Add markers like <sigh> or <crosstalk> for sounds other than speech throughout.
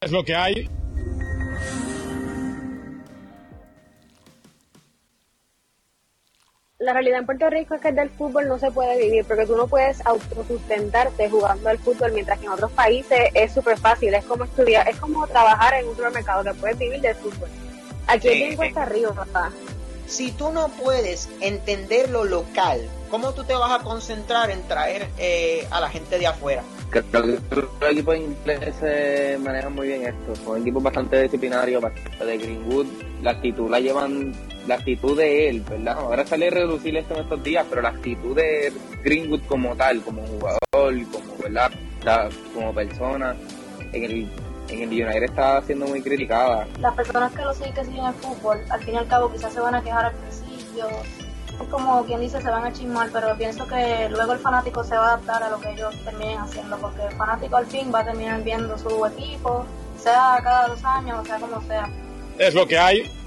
Es lo que hay. la realidad en Puerto Rico es que del fútbol no se puede vivir, porque tú no puedes autosustentarte jugando al fútbol, mientras que en otros países es súper fácil, es como estudiar, es como trabajar en un supermercado, que puedes vivir del fútbol. Aquí es bien cuesta arriba, papá. Si tú no puedes entender lo local, ¿cómo tú te vas a concentrar en traer eh, a la gente de afuera? Que los equipos ingleses se manejan muy bien esto. Son equipos bastante disciplinarios, de Greenwood. La actitud la llevan, la actitud de él, ¿verdad? Ahora sale a reducir esto en estos días, pero la actitud de Greenwood como tal, como jugador, como, ¿verdad? como persona, en el, en el United está siendo muy criticada. Las personas que lo siguen, que siguen el fútbol, al fin y al cabo quizás se van a quejar al principio, como quien dice, se van a chismar, pero pienso que luego el fanático se va a adaptar a lo que ellos terminen haciendo, porque el fanático al fin va a terminar viendo su equipo, sea cada dos años, o sea como sea. Es lo que hay.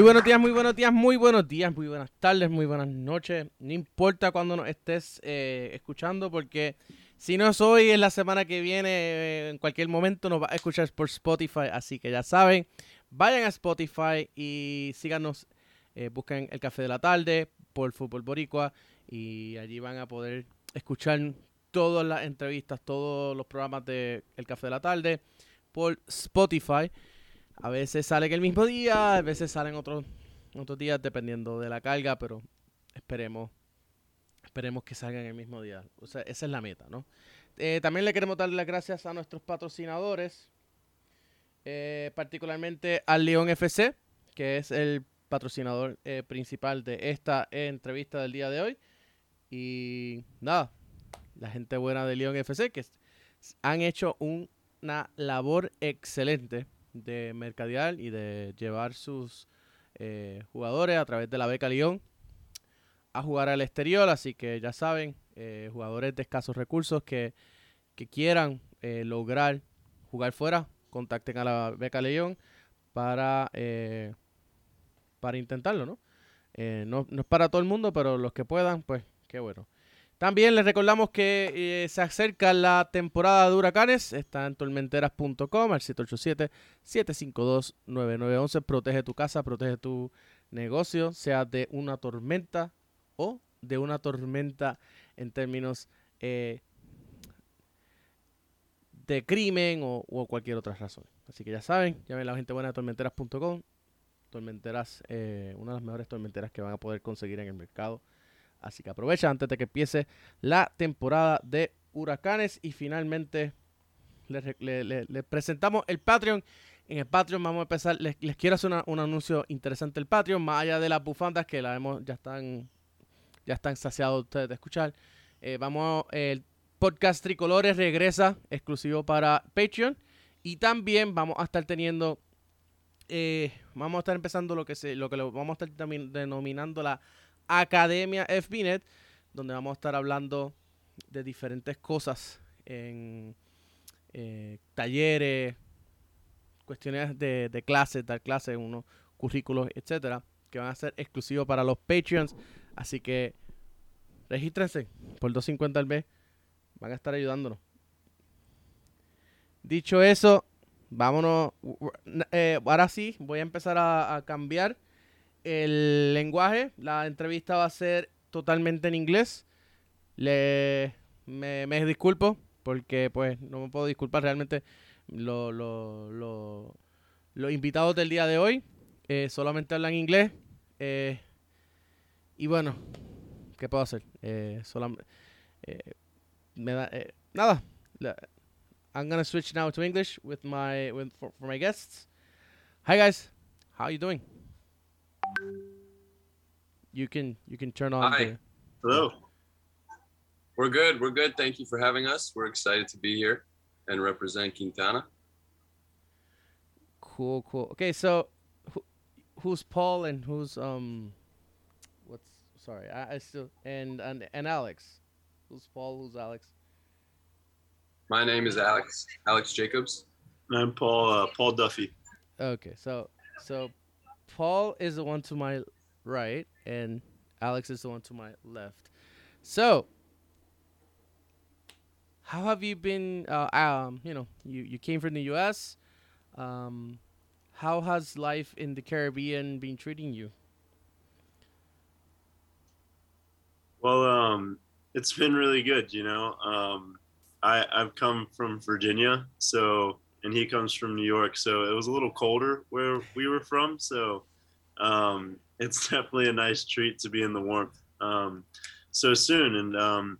Muy buenos días, muy buenos días, muy buenos días, muy buenas tardes, muy buenas noches. No importa cuando nos estés eh, escuchando, porque si no es hoy, es la semana que viene, eh, en cualquier momento nos va a escuchar por Spotify. Así que ya saben, vayan a Spotify y síganos, eh, busquen el café de la tarde por Fútbol Boricua y allí van a poder escuchar todas las entrevistas, todos los programas de El Café de la Tarde por Spotify. A veces salen el mismo día, a veces salen otros otros días dependiendo de la carga, pero esperemos esperemos que salgan el mismo día. O sea, esa es la meta, ¿no? Eh, también le queremos dar las gracias a nuestros patrocinadores, eh, particularmente al León FC, que es el patrocinador eh, principal de esta entrevista del día de hoy. Y nada, la gente buena de León FC que han hecho una labor excelente de mercadear y de llevar sus eh, jugadores a través de la beca Lyon a jugar al exterior. Así que ya saben, eh, jugadores de escasos recursos que, quieran eh, lograr jugar fuera, contacten a la beca León para, para intentarlo, ¿no? ¿no? No es para todo el mundo, pero los que puedan, pues qué bueno. También les recordamos que eh, se acerca la temporada de huracanes. Está en tormenteras.com al 787-752-9911. Protege tu casa, protege tu negocio, sea de una tormenta o de una tormenta en términos eh, de crimen o, cualquier otra razón. Así que ya saben, llamen a la gente buena de tormenteras.com. Tormenteras, eh, una de las mejores tormenteras que van a poder conseguir en el mercado Así que aprovecha antes de que empiece la temporada de huracanes. Y finalmente les presentamos el Patreon. En el Patreon vamos a empezar. Les, quiero hacer un anuncio interesante el Patreon. Más allá de las bufandas que la hemos, ya están ya están saciados ustedes de escuchar. Eh, vamos, el podcast Tricolores regresa exclusivo para Patreon. Y también vamos a estar teniendo, eh, vamos a estar empezando lo que se, lo que lo, vamos a estar denominando la Academia FBNet, donde vamos a estar hablando de diferentes cosas en eh, talleres, cuestiones de, clases, dar clases, unos currículos, etcétera, que van a ser exclusivos para los Patreons. Así que regístrense por 250 al mes, van a estar ayudándonos. Dicho eso, vámonos. Eh, ahora sí, voy a empezar a cambiar el lenguaje. La entrevista va a ser totalmente en inglés. Le, me, disculpo porque pues no me puedo disculpar. Realmente lo, los invitados del día de hoy eh, solamente hablan inglés eh, y bueno qué puedo hacer eh, eh me da, nada. I'm gonna switch now to English with my with for my guests. Hi guys. How are you doing you can you can turn on. Hi. The... Hello. We're good. We're good. Thank you for having us. We're excited to be here and represent Quintana. Cool, cool. Okay, so who, who's Paul and who's um what's sorry. I, I still and, and and Alex. Who's Paul? Who's Alex? My name is Alex, Alex Jacobs. I'm Paul uh, Paul Duffy. Okay, so so Paul is the one to my right, and Alex is the one to my left. So, how have you been? Uh, um, you know, you you came from the U.S. Um, how has life in the Caribbean been treating you? Well, um, it's been really good. You know, um, I I've come from Virginia, so and he comes from New York, so it was a little colder where we were from. So um, <laughs> it's definitely a nice treat to be in the warmth um, so soon, and um,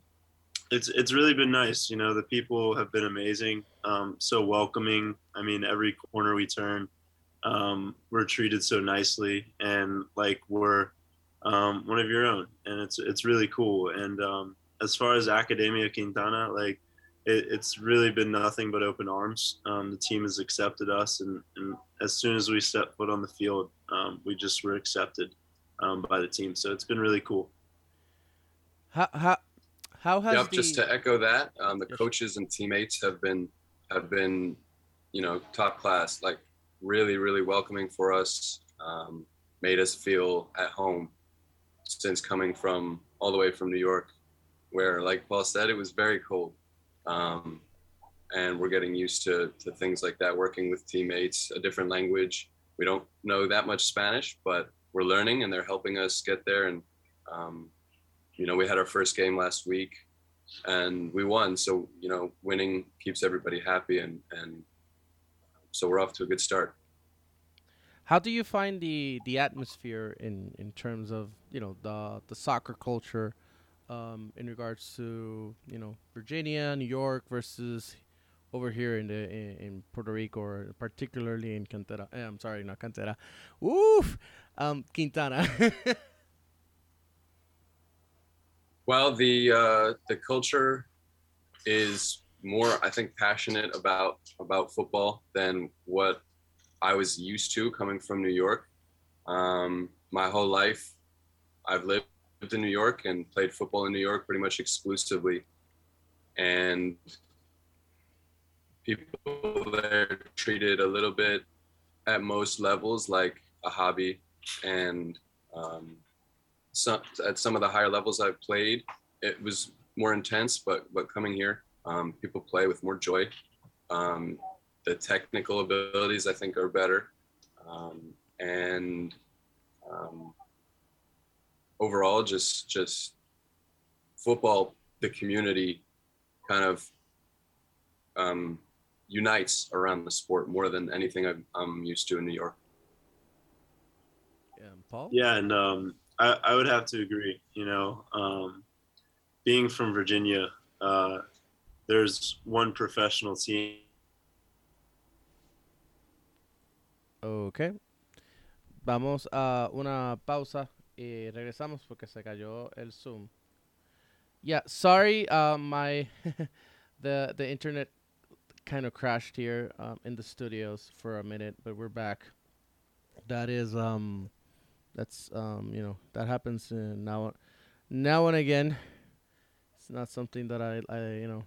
it's it's really been nice. You know, the people have been amazing, um, so welcoming. I mean, every corner we turn, um, we're treated so nicely, and like we're um, one of your own, and it's it's really cool. And um, as far as Academia Quintana, like it, it's really been nothing but open arms. Um, the team has accepted us, and, and as soon as we step foot on the field, um, we just were accepted um, by the team. So it's been really cool. How how how has Yep, the just to echo that, um, the coaches and teammates have been have been, you know, top class. Like really, really welcoming for us. Um, made us feel at home since coming from all the way from New York, where, like Paul said, it was very cold. Um, and we're getting used to, to things like that, working with teammates, a different language. We don't know that much Spanish, but we're learning and they're helping us get there. And, um, you know, we had our first game last week and we won. So, you know, winning keeps everybody happy. And, and so we're off to a good start. How do you find the the atmosphere in in terms of you know the the soccer culture, um, in regards to you know Virginia, New York versus over here in the in, in Puerto Rico, or particularly in Cantera. Eh, I'm sorry, not Cantera. Oof, um, Quintana. <laughs> Well, the uh, the culture is more, I think, passionate about about football than what I was used to coming from New York. Um, my whole life, I've lived in New York and played football in New York pretty much exclusively, and people there treated a little bit at most levels like a hobby and um, some at some of the higher levels I've played, it was more intense. But but coming here, um, people play with more joy. Um, the technical abilities I think are better, um, and um, overall, just just football, the community, kind of um, unites around the sport more than anything I'm, I'm used to in New York. um, Paul. Yeah, and um, I, I would have to agree. You know, um, being from Virginia, uh, there's one professional team. Ok. Vamos a una pausa y regresamos porque se cayó el Zoom. Yeah, sorry, uh, my <laughs> the the internet kind of crashed here um, in the studios for a minute, but we're back. That is um, that's um, you know that happens uh, now now and again. It's not something that I I you know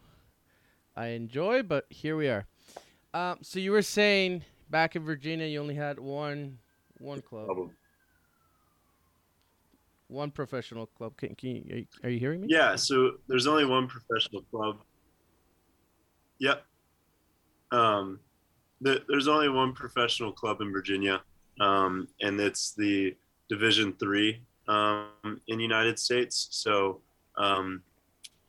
I enjoy, but here we are. Um, so you were saying back in Virginia, you only had one one club, one professional club. Can, can you, are you- hearing me? Yeah, so there's only one professional club. Yep. Um, the, there's only one professional club in Virginia, um, and it's the Division Three um, in the United States. So um,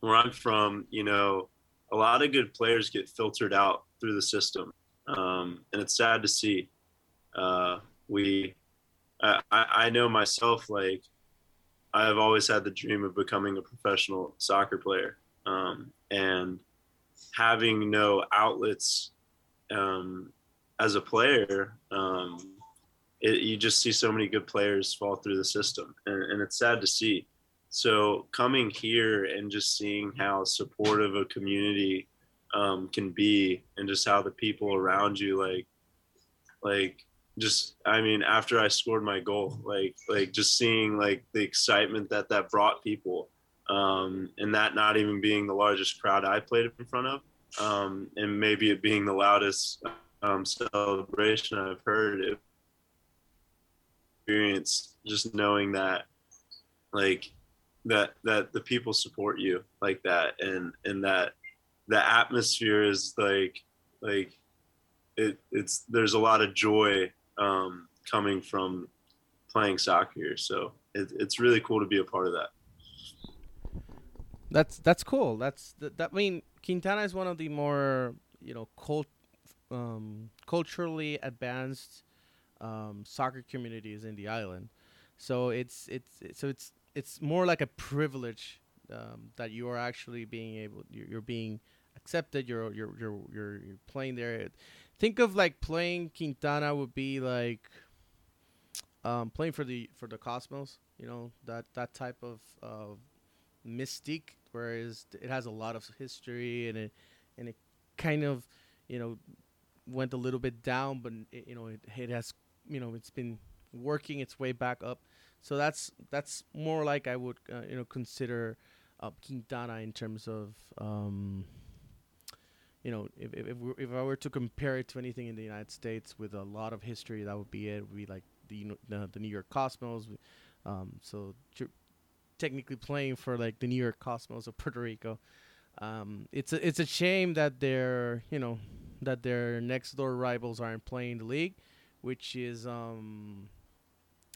where I'm from, you know, a lot of good players get filtered out through the system, um, and it's sad to see. Uh, we, I, I I know myself, like I've always had the dream of becoming a professional soccer player, um, and having no outlets um, as a player, um, it, you just see so many good players fall through the system, and, and it's sad to see. So coming here and just seeing how supportive a community um, can be, and just how the people around you like, like just I mean, after I scored my goal, like like just seeing like the excitement that that brought people, um, and that not even being the largest crowd I played in front of, um, and maybe it being the loudest um, celebration I've heard. It, experience just knowing that like that that the people support you like that and and that the atmosphere is like like it it's there's a lot of joy um coming from playing soccer so it, it's really cool to be a part of that That's that's cool. That's that, that. I mean, Quintana is one of the more you know cult, um, culturally advanced um, soccer communities in the island. So it's it's so it's it's more like a privilege um, that you are actually being able you're, you're being accepted. You're you're you're you're playing there. Think of like playing Quintana would be like um, playing for the for the Cosmos. You know that that type of of mystique, whereas it has a lot of history and it and it kind of you know went a little bit down, but it, you know it, it has you know it's been working its way back up. So that's that's more like I would uh, you know consider uh, Quintana in terms of um, you know if if if, if I were to compare it to anything in the United States with a lot of history, that would be it. it Would be like the the, the New York Cosmos. Um, so technically playing for like the New York Cosmos of Puerto Rico. Um, it's a it's a shame that their you know that their next door rivals aren't playing the league, which is um,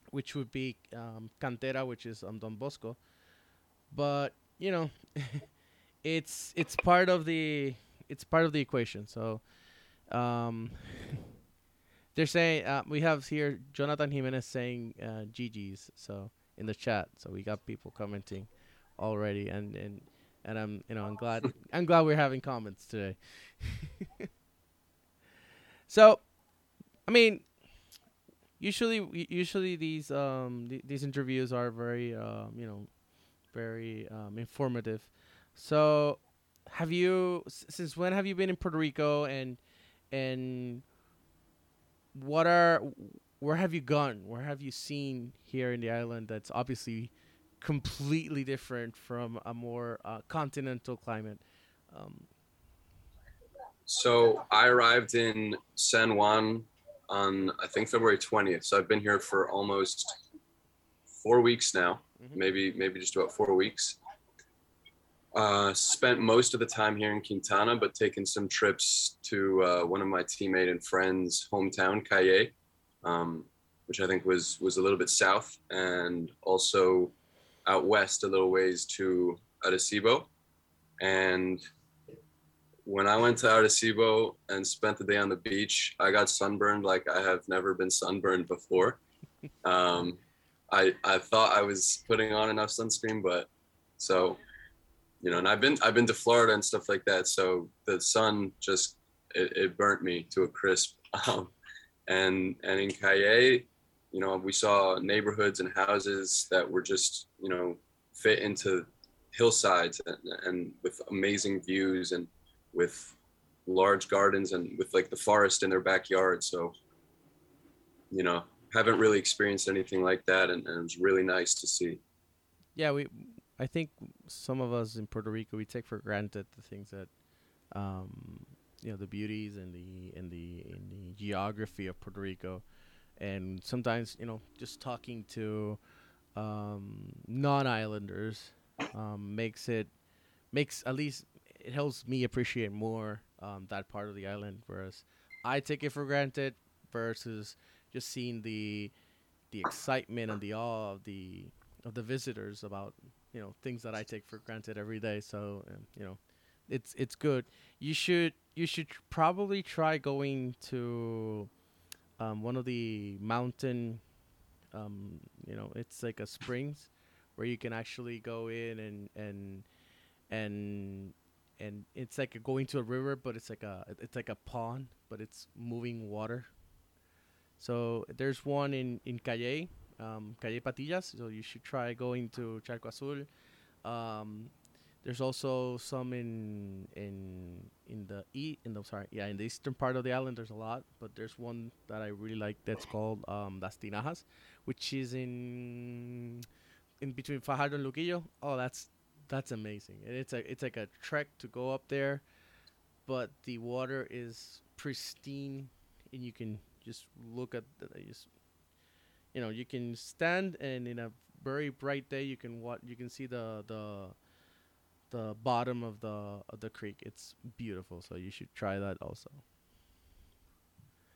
which would be um, Cantera, which is um, Don Bosco. But you know, <laughs> it's it's part of the it's part of the equation. So um, <laughs> they're saying uh, we have here Jonathan Jimenez saying uh, GG's. So in the chat. So we got people commenting already, and and and I'm you know I'm glad <laughs> I'm glad we're having comments today. <laughs> so, I mean, usually usually these um th- these interviews are very um you know very um, informative. So, have you since when have you been in Puerto Rico and and what are where have you gone? Where have you seen here in the island that's obviously completely different from a more uh, continental climate? Um, So I arrived in San Juan on I think February 20th. So I've been here for almost four weeks now, Mhm. maybe maybe just about four weeks. Uh, spent most of the time here in Quintana, but taken some trips to uh, one of my teammate and friends' hometown, Cayey, um, which I think was was a little bit south, and also out west a little ways to Arecibo. And when I went to Arecibo and spent the day on the beach, I got sunburned like I have never been sunburned before. <laughs> Um, I I thought I was putting on enough sunscreen, but so you know, and I've been I've been to Florida and stuff like that. So the sun just it, it burnt me to a crisp. <laughs> Um, and and in Cayey, you know, we saw neighborhoods and houses that were just you know fit into hillsides and, and with amazing views and with large gardens and with like the forest in their backyard. So, you know, haven't really experienced anything like that, and, and it was really nice to see. yeah, we I think some of us in Puerto Rico we take for granted the things that um, you know the beauties and the and the and the geography of Puerto Rico, and sometimes you know just talking to um, non-islanders um, makes it makes at least it helps me appreciate more um, that part of the island, whereas I take it for granted versus just seeing the the excitement and the awe of the of the visitors about you know things that I take for granted every day. So um, you know, it's it's good. You should you should tr- probably try going to um, one of the mountain. Um, you know, it's like a springs where you can actually go in and and and and it's like going to a river, but it's like a it's like a pond, but it's moving water. So there's one in in Cayey, um, Cayey Patillas. So you should try going to Charco Azul. Um, there's also some in in in the e in the sorry yeah in the eastern part of the island. There's a lot, but there's one that I really like that's called um, Las Tinajas, which is in in between Fajardo and Luquillo. Oh, that's that's amazing. And it's a it's like a trek to go up there, but the water is pristine, and you can just look at the just you know you can stand and in a very bright day you can what you can see the the the bottom of the of the creek. It's beautiful, so you should try that also.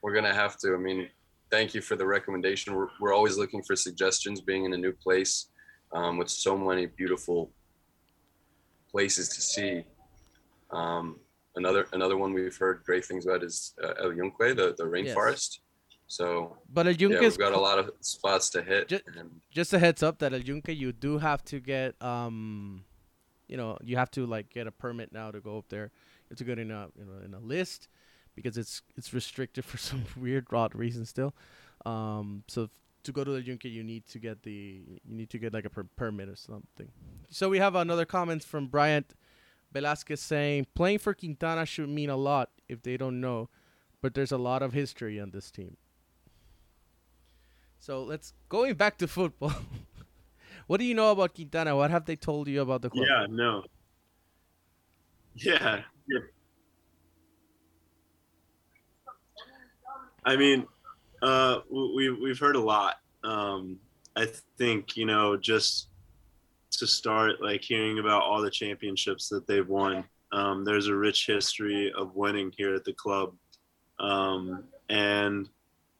We're gonna have to. I mean, thank you for the recommendation. We're we're always looking for suggestions. Being in a new place um, with so many beautiful places to see. Um, another another one we've heard great things about is uh, El Yunque, the the rainforest. So, but El Yunque yeah, we've got a lot of spots to hit. Just, and, just a heads up that El Yunque, you do have to get um, you know, you have to like get a permit now to go up there. You have to get in a you know in a list because it's it's restricted <laughs> for some weird odd reason still. Um, so to go to the Yunque, you need to get the you need to get like a per- permit or something. So we have another comment from Bryant Velasquez saying playing for Quintana should mean a lot if they don't know, but there's a lot of history on this team. So let's going back to <laughs> football. what do you know about Quintana? What have they told you about the club? Yeah, no. Yeah. yeah. I mean, uh, we we've heard a lot. Um, I think you know just to start like hearing about all the championships that they've won. Um, there's a rich history of winning here at the club, um, and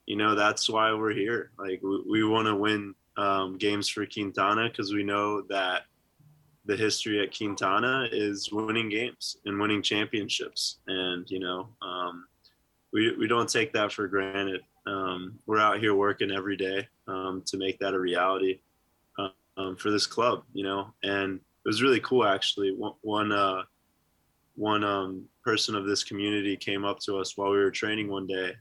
you know that's why we're here. Like we, we want to win um, games for Quintana because we know that the history at Quintana is winning games and winning championships, and you know um, we we don't take that for granted. Um, we're out here working every day um, to make that a reality um, for this club, you know. And it was really cool, actually. One one, uh, one um, person of this community came up to us while we were training one day,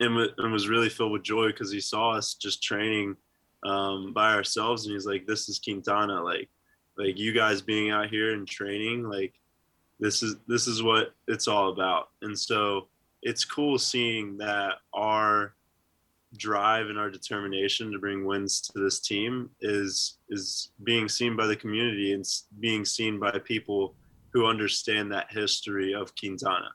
and, w- and was really filled with joy because he saw us just training um, by ourselves, and he's like, "This is Quintana, like, like you guys being out here and training, like." This is this is what it's all about, and so it's cool seeing that our drive and our determination to bring wins to this team is is being seen by the community and being seen by people who understand that history of Quintana.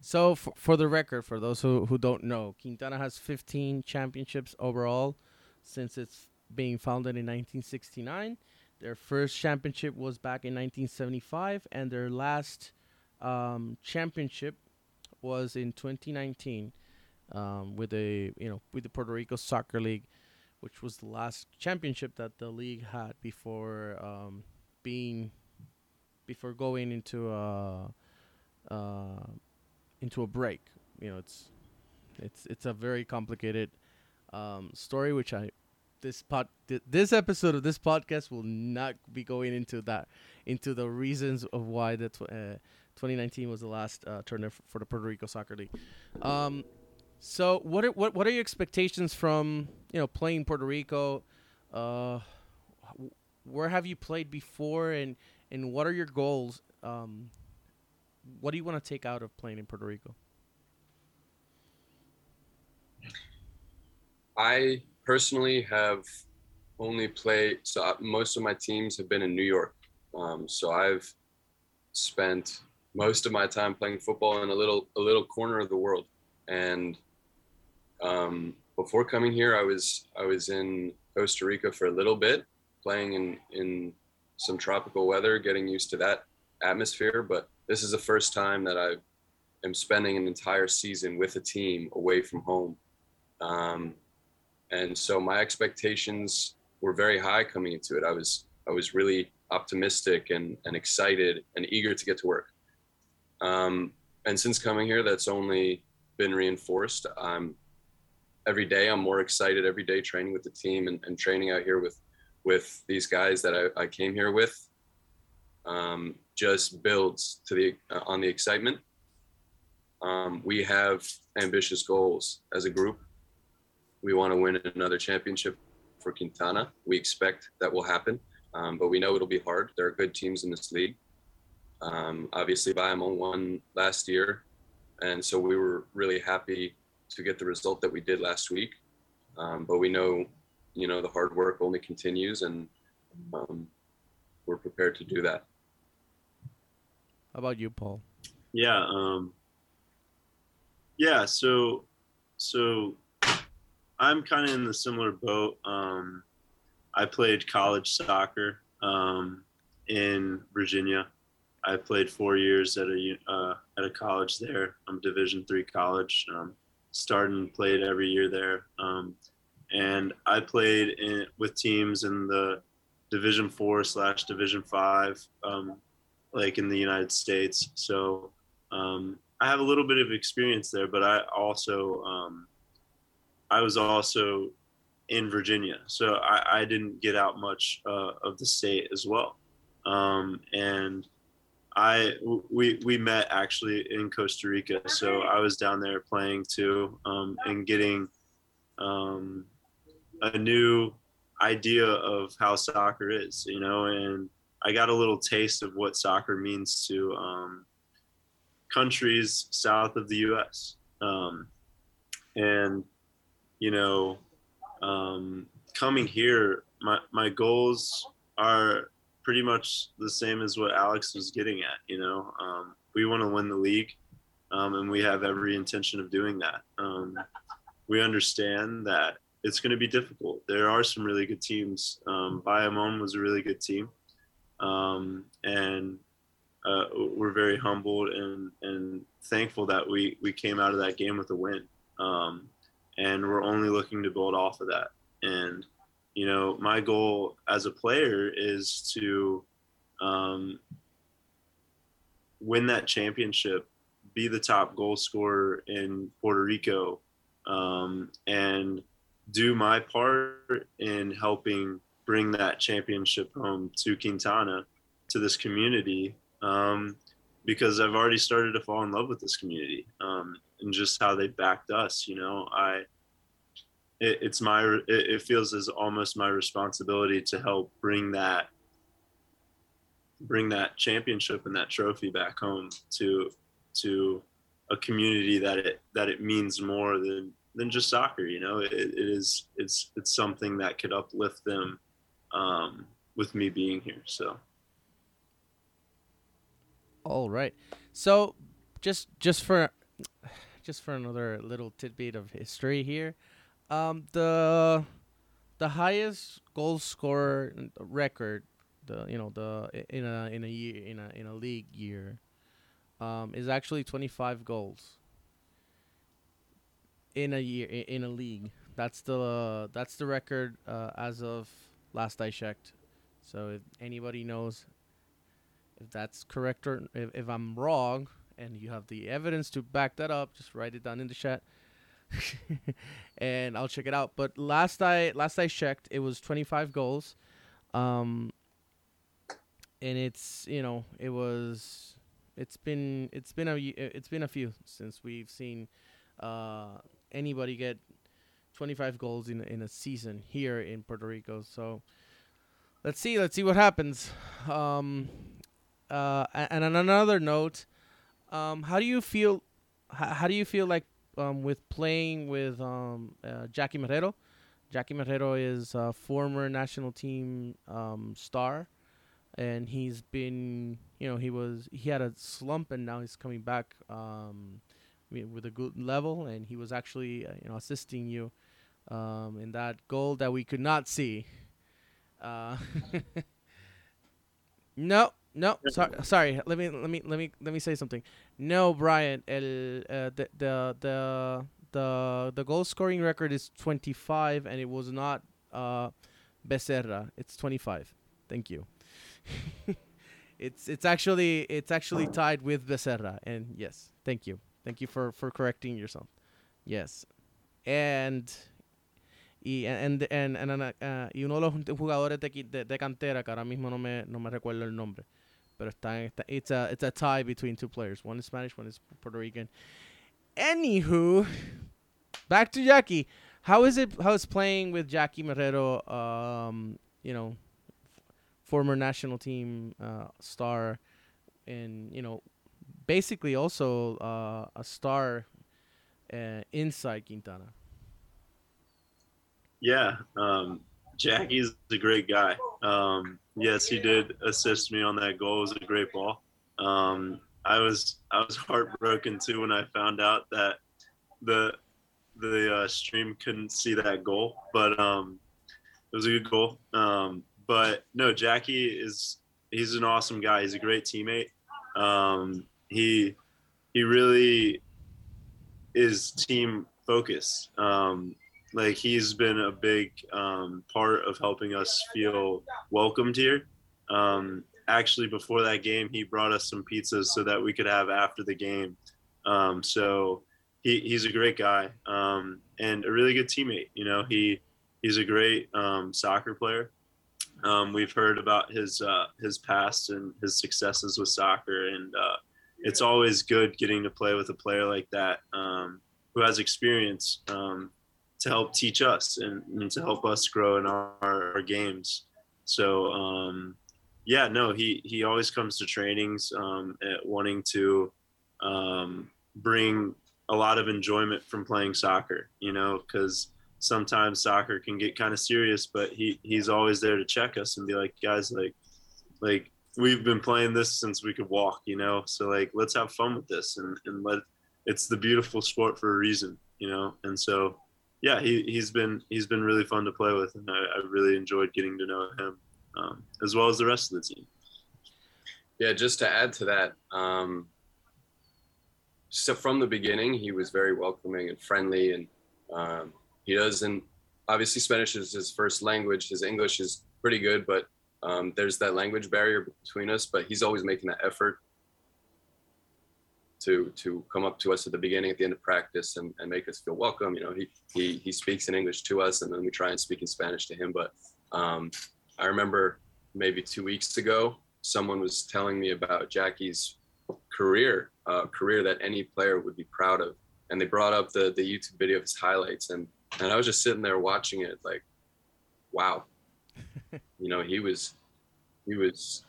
So, for, for the record, for those who, who don't know, Quintana has 15 championships overall since it's being founded in 1969. Their first championship was back in 1975, and their last um, championship was in 2019 um, with a you know with the Puerto Rico Soccer League, which was the last championship that the league had before um, being before going into a uh, into a break. You know, it's it's it's a very complicated um, story, which I this pod th- this episode of this podcast will not be going into that into the reasons of why the tw- uh, 2019 was the last uh, tournament f- for the Puerto Rico Soccer League. Um, so what are what what are your expectations from you know playing Puerto Rico? Uh, where have you played before, and and what are your goals? Um, what do you want to take out of playing in Puerto Rico? I personally have only played so I, most of my teams have been in New York. Um, so I've spent most of my time playing football in a little a little corner of the world. And um, before coming here, I was I was in Costa Rica for a little bit, playing in in some tropical weather, getting used to that atmosphere. But this is the first time that I am spending an entire season with a team away from home. Um, and so my expectations were very high coming into it. I was I was really optimistic and, and excited and eager to get to work. Um, and since coming here, that's only been reinforced. Um, every day I'm more excited. Every day training with the team and, and training out here with with these guys that I, I came here with um, just builds to the uh, on the excitement. Um, we have ambitious goals as a group. We want to win another championship for Quintana. We expect that will happen. Um, but we know it'll be hard. There are good teams in this league. Um, obviously, Bayamon won last year, and so we were really happy to get the result that we did last week. Um, but we know, you know, the hard work only continues, and um, we're prepared to do that. How about you, Paul? Yeah. Um, yeah. So, so I'm kind of in the similar boat. Um, I played college soccer um, in Virginia. I played four years at a uh, at a college there. I'm Division three college. Um, started and played every year there. Um, and I played in, with teams in the Division four slash Division five, um, like in the United States. So um, I have a little bit of experience there, but I also um, I was also in Virginia, so I, I didn't get out much uh, of the state as well. Um, and I we we met actually in Costa Rica, so I was down there playing too um, and getting um, a new idea of how soccer is, you know, and I got a little taste of what soccer means to um, countries south of the U.S. Um, and you know, um, coming here, my my goals are pretty much the same as what Alex was getting at. You know, um, we want to win the league, um, and we have every intention of doing that. Um, we understand that it's going to be difficult. There are some really good teams. Um, Bayamon was a really good team, um, and uh, we're very humbled and and thankful that we we came out of that game with a win. Um, and we're only looking to build off of that. And you know, my goal as a player is to um, win that championship, be the top goal scorer in Puerto Rico, um, and do my part in helping bring that championship home to Quintana, to this community, um, because I've already started to fall in love with this community um, and just how they backed us. You know, I it, it's my it, it feels as almost my responsibility to help bring that bring that championship and that trophy back home to to a community that it that it means more than than just soccer you know it, it is it's it's something that could uplift them um, with me being here so all right so just just for just for another little tidbit of history here um, the the highest goal scorer record, the you know the in a in a year in a in a league year, um, is actually twenty five goals. In a year in a league, that's the uh, that's the record uh, as of last I checked. So if anybody knows if that's correct or if, if I'm wrong and you have the evidence to back that up, just write it down in the chat. <laughs> and I'll check it out. But last I last I checked, it was 25 goals. Um, and it's you know it was it's been it's been a it's been a few since we've seen uh, anybody get 25 goals in in a season here in Puerto Rico. So let's see let's see what happens. Um, uh, and on another note, um, how do you feel? how do you feel like um, with playing with um, uh, Jackie Marrero. Jackie Marrero is a former national team um, star, and he's been, you know, he was he had a slump, and now he's coming back um, with a good level, and he was actually, uh, you know, assisting you um, in that goal that we could not see. Uh, <laughs> no, no, sorry, sorry. Let me let me let me let me say something. No, Brian. El uh, the the the the the goal scoring record is 25, and it was not uh, Becerra. It's 25. Thank you. <laughs> it's it's actually it's actually tied with Becerra, and yes, thank you, thank you for for correcting yourself. Yes, and y and and, and, uh, y uno de los jugadores de, de, de cantera que ahora mismo no me no me recuerdo el nombre pero está, está it's a it's a tie between two players. One is Spanish, one is Puerto Rican. Anywho, back to Jackie. How is it? How is playing with Jackie Marrero? Um, you know, former national team uh, star, and you know, basically also uh, a star uh, inside Quintana. Yeah, um, Jackie's a great guy. Um, yes, he did assist me on that goal. It was a great ball. Um, I was I was heartbroken too when I found out that the the uh, stream couldn't see that goal, but um, it was a good goal. Um, but no, Jackie is he's an awesome guy. He's a great teammate. Um, he he really is team focused. Um, like he's been a big um, part of helping us feel welcomed here. Um, actually, before that game, he brought us some pizzas so that we could have after the game. Um, so he, he's a great guy um, and a really good teammate. You know, he he's a great um, soccer player. Um, we've heard about his uh, his past and his successes with soccer, and uh, it's always good getting to play with a player like that who has experience um, to help teach us and, and, to help us grow in our, our games. So um, yeah, no, he he always comes to trainings um, wanting to um, bring a lot of enjoyment from playing soccer. You know, because sometimes soccer can get kind of serious, but he he's always there to check us and be like, guys, like like we've been playing this since we could walk, you know. So like let's have fun with this and, and let it's the beautiful sport for a reason, you know. And so yeah, he he's been he's been really fun to play with and I, I really enjoyed getting to know him. Um, as well as the rest of the team. Yeah, just to add to that, um, so from the beginning, he was very welcoming and friendly, and um, he doesn't obviously Spanish is his first language. His English is pretty good, but um, there's that language barrier between us. But he's always making that effort to to come up to us at the beginning, at the end of practice, and, and make us feel welcome. You know, he he he speaks in English to us, and then we try and speak in Spanish to him. But um, I remember maybe two weeks ago, someone was telling me about Jackie's career, uh, career that any player would be proud of, and they brought up the the YouTube video of his highlights, and and I was just sitting there watching it like, wow, <laughs> you know, he was he was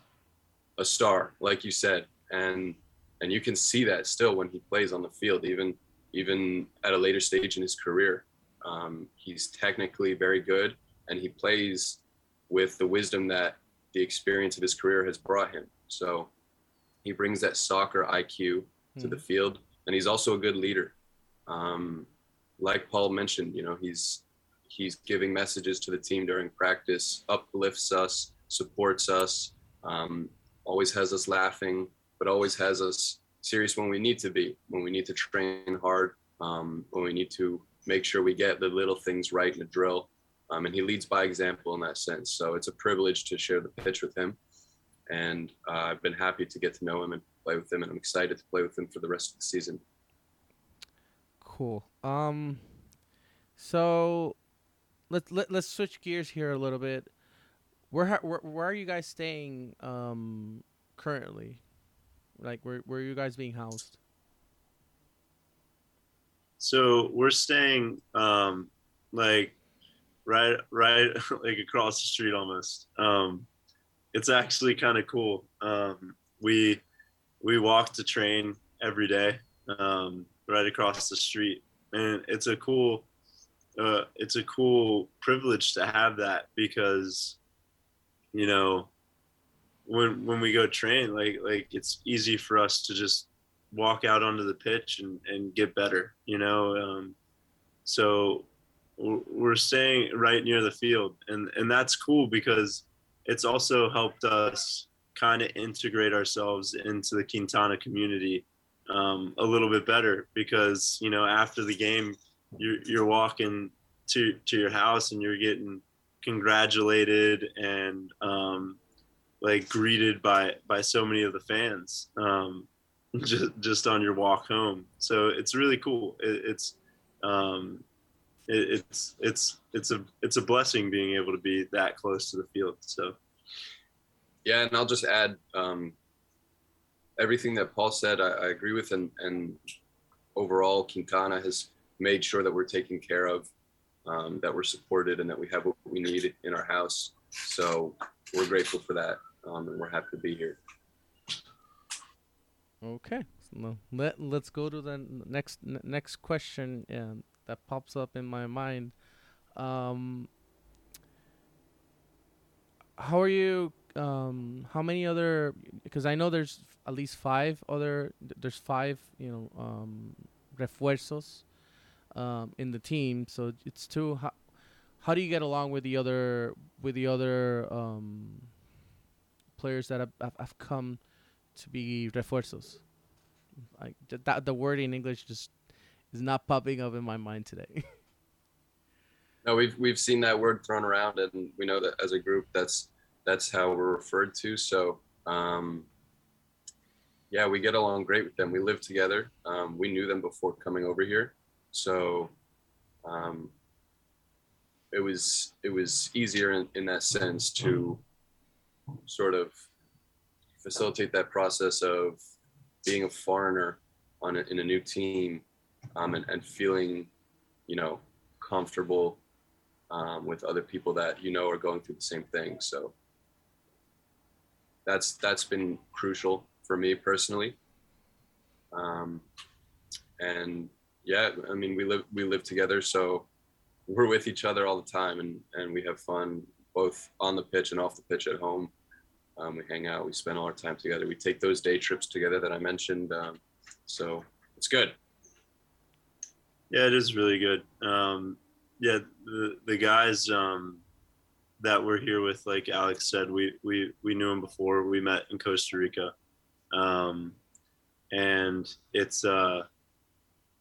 a star, like you said, and and you can see that still when he plays on the field, even even at a later stage in his career. Um, he's technically very good, and he plays with the wisdom that the experience of his career has brought him. So he brings that soccer IQ to mm-hmm. the field, and he's also a good leader. Um, like Paul mentioned, you know, he's he's giving messages to the team during practice, uplifts us, supports us, um, always has us laughing, but always has us serious when we need to be, when we need to train hard, um, when we need to make sure we get the little things right in the drill. Um, and he leads by example in that sense. So it's a privilege to share the pitch with him. And uh, I've been happy to get to know him and play with him, and I'm excited to play with him for the rest of the season. Cool. Um, so let's let, let's switch gears here a little bit. Where where, where are you guys staying um currently? Like where where are you guys being housed? So we're staying um like right right <laughs> like across the street almost. Um it's actually kind of cool. Um we we walk to train every day um right across the street and it's a cool uh, it's a cool privilege to have that because you know when when we go train like like it's easy for us to just walk out onto the pitch and and get better you know um, so we're staying right near the field. And and that's cool because it's also helped us kind of integrate ourselves into the Quintana community um, a little bit better because you know after the game you're you're walking to to your house and you're getting congratulated and um, like greeted by by so many of the fans um, <laughs> just just on your walk home. So it's really cool. It, it's um, it, it's it's it's a it's a blessing being able to be that close to the field. So yeah, and I'll just add um, everything that Paul said. I, I agree with, and and overall, Quintana has made sure that we're taken care of, um, that we're supported, and that we have what we need in our house. So we're grateful for that, um, and we're happy to be here. Okay. So let let's go to the next next question um, that pops up in my mind. Um, how are you? Um, how many other? Because I know there's at least five other. There's five, you know, um, refuerzos um, in the team. So it's two. How, how do you get along with the other with the other um, players that have, have, come to be refuerzos? Like that, the word in English just is not popping up in my mind today. <laughs> no, we've we've seen that word thrown around, and we know that as a group, that's that's how we're referred to. So, um, yeah, we get along great with them. We live together. Um, we knew them before coming over here, so um, it was it was easier in, in that sense to sort of facilitate that process of being a foreigner on a, in a new team um, and, and feeling, you know, comfortable um, with other people that you know are going through the same thing. So that's that's been crucial for me personally. Um, and yeah, I mean, we live we live together, so we're with each other all the time, and and we have fun both on the pitch and off the pitch at home. Um, we hang out, we spend all our time together. We take those day trips together that I mentioned. Um, so it's good. Yeah, it is really good. Um, yeah, the the guys um, that we're here with, like Alex said, we we we knew him before. We met in Costa Rica, um, and it's uh,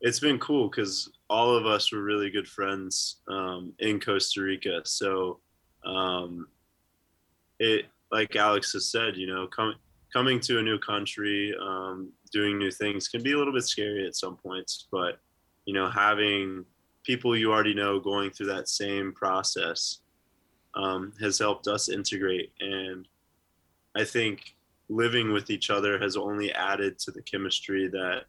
it's been cool because all of us were really good friends um, in Costa Rica. So um, it like Alex has said, you know, coming coming to a new country, um, doing new things can be a little bit scary at some points, but you know, having people you already know going through that same process um, has helped us integrate. And I think living with each other has only added to the chemistry that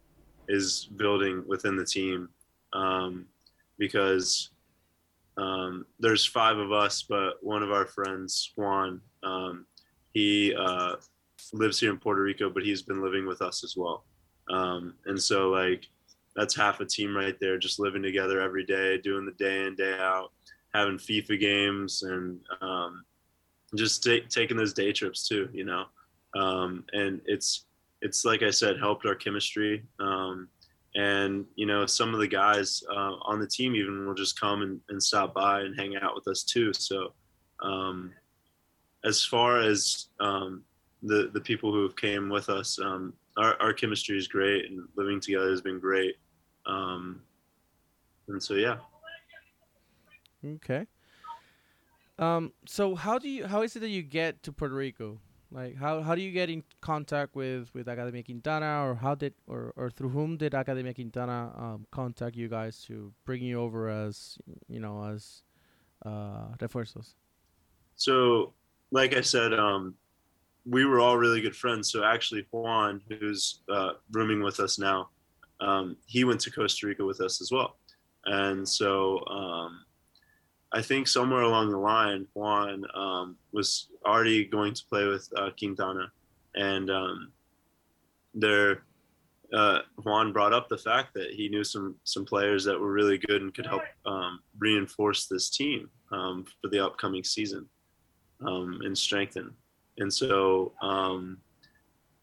is building within the team. Um, because um, there's five of us, but one of our friends, Juan, um, he uh, lives here in Puerto Rico, but he's been living with us as well. Um, and so, like, that's half a team right there, just living together every day, doing the day in, day out, having FIFA games, and um, just t- taking those day trips too, you know. Um, and it's it's like I said, helped our chemistry. Um, and you know some of the guys uh, on the team even will just come and, and stop by and hang out with us too. So um, as far as um, the the people who have came with us um, our, our chemistry is great and living together has been great. Um, and so yeah. Okay. Um so how do you how is it that you get to puerto rico like how, how do you get in contact with, with Academia Quintana or how did or, or through whom did Academia Quintana um, contact you guys to bring you over as you know as uh, refuerzos? So like I said, um, we were all really good friends. So actually Juan, who's uh, rooming with us now, um, he went to Costa Rica with us as well. And so um, I think somewhere along the line, Juan um, was already going to play with uh, Quintana, and um, there, uh, Juan brought up the fact that he knew some some players that were really good and could help um, reinforce this team um, for the upcoming season um, and strengthen. And so, um,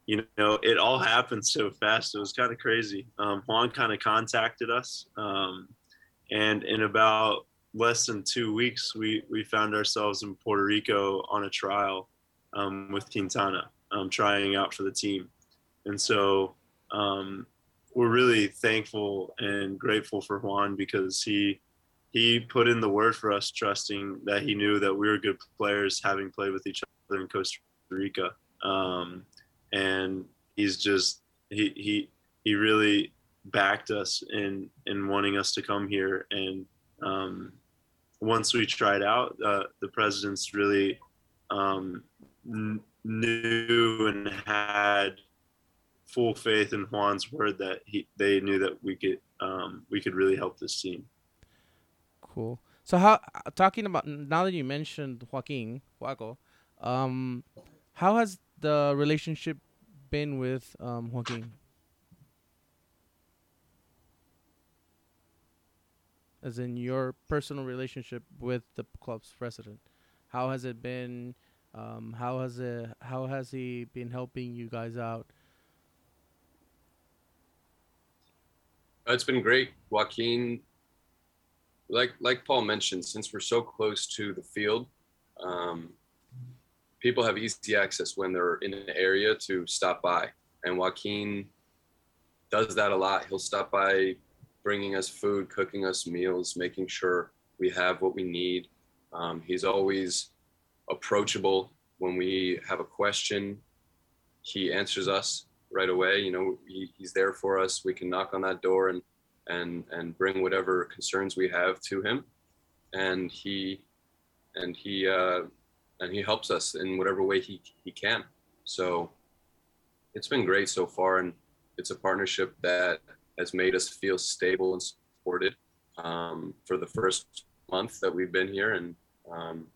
you know, it all happened so fast. It was kind of crazy. Juan kind of contacted us, and in about less than two weeks, we, we found ourselves in Puerto Rico on a trial um, with Quintana, um, trying out for the team. And so um, we're really thankful and grateful for Juan because he he put in the word for us, trusting that he knew that we were good players, having played with each other in Costa Rica. Um, and he's just he he he really backed us in in wanting us to come here and um, once we tried out, uh, the presidents really um, knew and had full faith in Juan's word that he they knew that we could um, we could really help this team. Cool. So how talking about now that you mentioned Joaquin Juaco, Um, how has the relationship been with um, Joaquin? As in your personal relationship with the club's president, how has it been? Um, how has it? How has he been helping you guys out? It's been great. Joaquin, like like Paul mentioned, since we're so close to the field, um, people have easy access when they're in an area to stop by. And Joaquin does that a lot. He'll stop by bringing us food, cooking us meals, making sure we have what we need. Um, he's always approachable when we have a question. He answers us right away. You know, he, he's there for us. We can knock on that door and and and bring whatever concerns we have to him, and he and he uh, and he helps us in whatever way he he can. So it's been great so far, and it's a partnership that has made us feel stable and supported um, for the first month that we've been here, and um,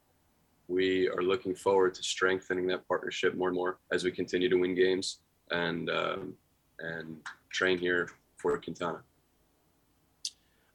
we are looking forward to strengthening that partnership more and more as we continue to win games and um, and train here for Quintana.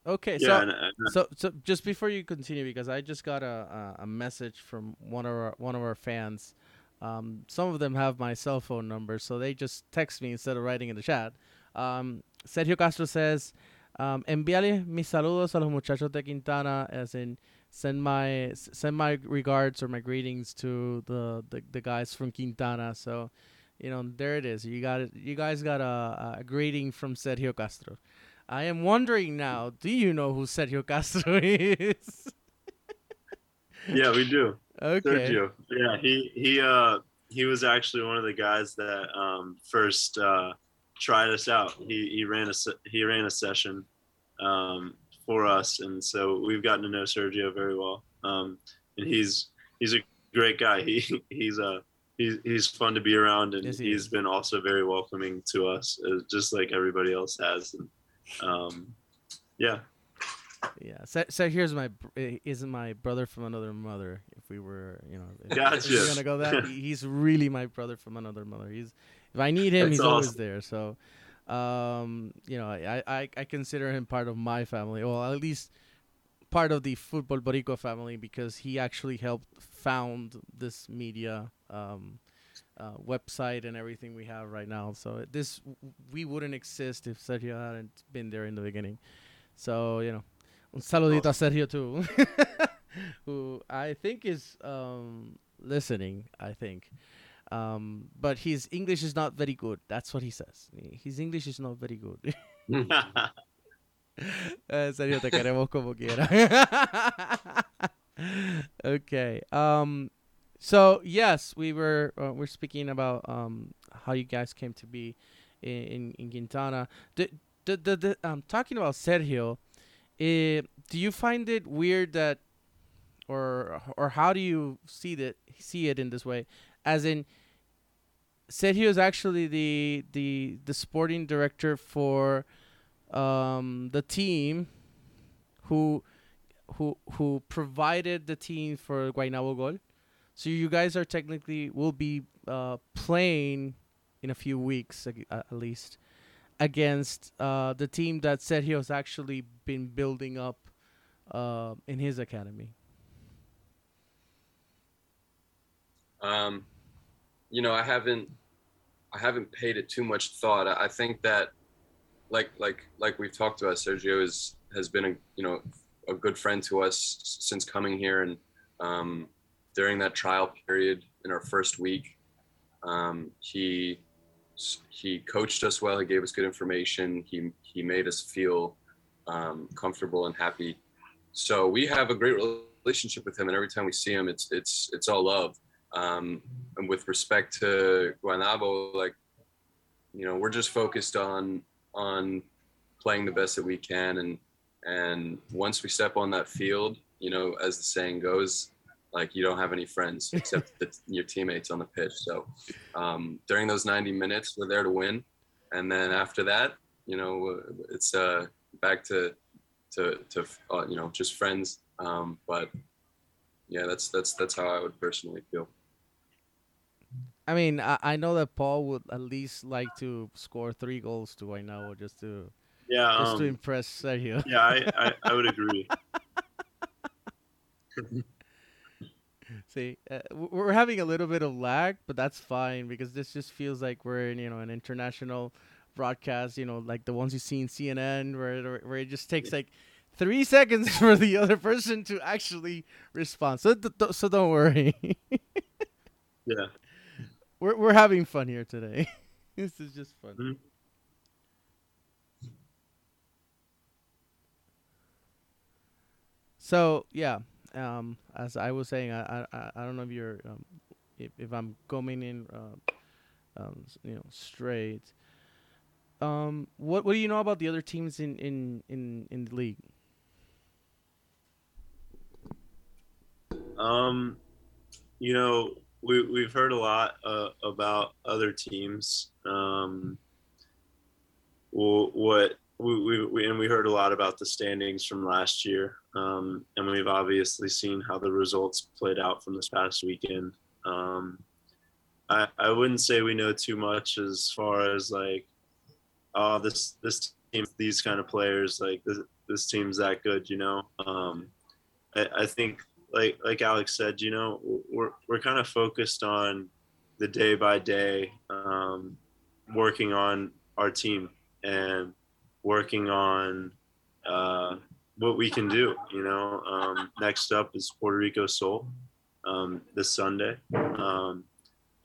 Okay, Yeah, so and, uh, so so just before you continue, because I just got a a, a message from one of our one of our fans. Um, some of them have my cell phone number, so they just text me instead of writing in the chat. Um, Sergio Castro says, um, "Envíale mis saludos a los muchachos de Quintana, as in send my send my regards or my greetings to the the, the guys from Quintana." So, you know, there it is. You got it. You guys got a, a greeting from Sergio Castro. I am wondering now, do you know who Sergio Castro <laughs> is? yeah, we do. okay. Sergio. Yeah, he he uh he was actually one of the guys that um first uh tried us out. He he ran a he ran a session um for us and so we've gotten to know Sergio very well. Um and he's he's a great guy. He he's a He's, he's fun to be around and Yes, he he's is. been also very welcoming to us uh, just like everybody else has and um yeah Yeah. So, so here's my eh, isn't my brother from another mother. If we were, you know, if, if we're gonna go that, he's really my brother from another mother. He's if I need him, That's he's always there. So, um, you know, I, I I consider him part of my family, or at least part of the football Boricua family because he actually helped found this media um, uh, website and everything we have right now. So this we wouldn't exist if Sergio hadn't been there in the beginning. So you know, un saludito a Sergio too, <laughs> who I think is um, listening. I think. Um, but his English is not very good. That's what he says. His English is not very good. <laughs> <laughs> Eh, Sergio, te queremos como quiera. <laughs> okay. Um. So yes, we were uh, we're speaking about um how you guys came to be in in, in Quintana. The, the the the um talking about Sergio, eh, do you find it weird that, or or how do you see that see it in this way, as in. Sergio is actually the the the sporting director for um, the team who who who provided the team for Guaynabo Gol. So you guys are technically will be uh, playing in a few weeks at least against uh, the team that Sergio's actually been building up uh, in his academy. Um, you know, I haven't, I haven't paid it too much thought. I, think that, like, like, like we've talked about, Sergio is has been a, you know, a good friend to us since coming here, and um, during that trial period in our first week, um, he he coached us well. He gave us good information. He he made us feel um, comfortable and happy. So we have a great relationship with him, and every time we see him, it's it's it's all love. Um, and with respect to Guaynabo, like, you know, we're just focused on on playing the best that we can, and and once we step on that field, you know, as the saying goes, like you don't have any friends <laughs> except the, your teammates on the pitch. So um, during those 90 minutes, we're there to win, and then after that, you know, it's uh, back to to to uh, you know just friends. Um, but yeah, that's that's that's how I would personally feel. I mean, I, I know that Paul would at least like to score three goals to Guaynabo just to Yeah, just to um, impress Sergio. yeah, I, I, I would agree. <laughs> <laughs> See, uh, we're having a little bit of lag, but that's fine because this just feels like we're in, you know, an international broadcast, you know, like the ones you see in CNN, where where it just takes like three seconds <laughs> for the other person to actually respond. So, th- th- so don't worry, Yeah. We're we're having fun here today. <laughs> this is just fun. Mhm. So yeah, um, as I was saying, I I, I- I don't know if you're um, if, if I'm coming in, uh, um, you know, straight. Um, what what do you know about the other teams in in in in the league? Um, you know, we we've heard a lot uh, about other teams. Um, what we, we, we and we heard a lot about the standings from last year. Um, and we've obviously seen how the results played out from this past weekend. Um, I I wouldn't say we know too much as far as like, oh this this team these kind of players like this this team's that good, you know. Um, I, I think like like Alex said, you know, we're we're kind of focused on the day by day, um, working on our team and working on uh, what we can do. You know, um, next up is Puerto Rico Soul um, this Sunday, um,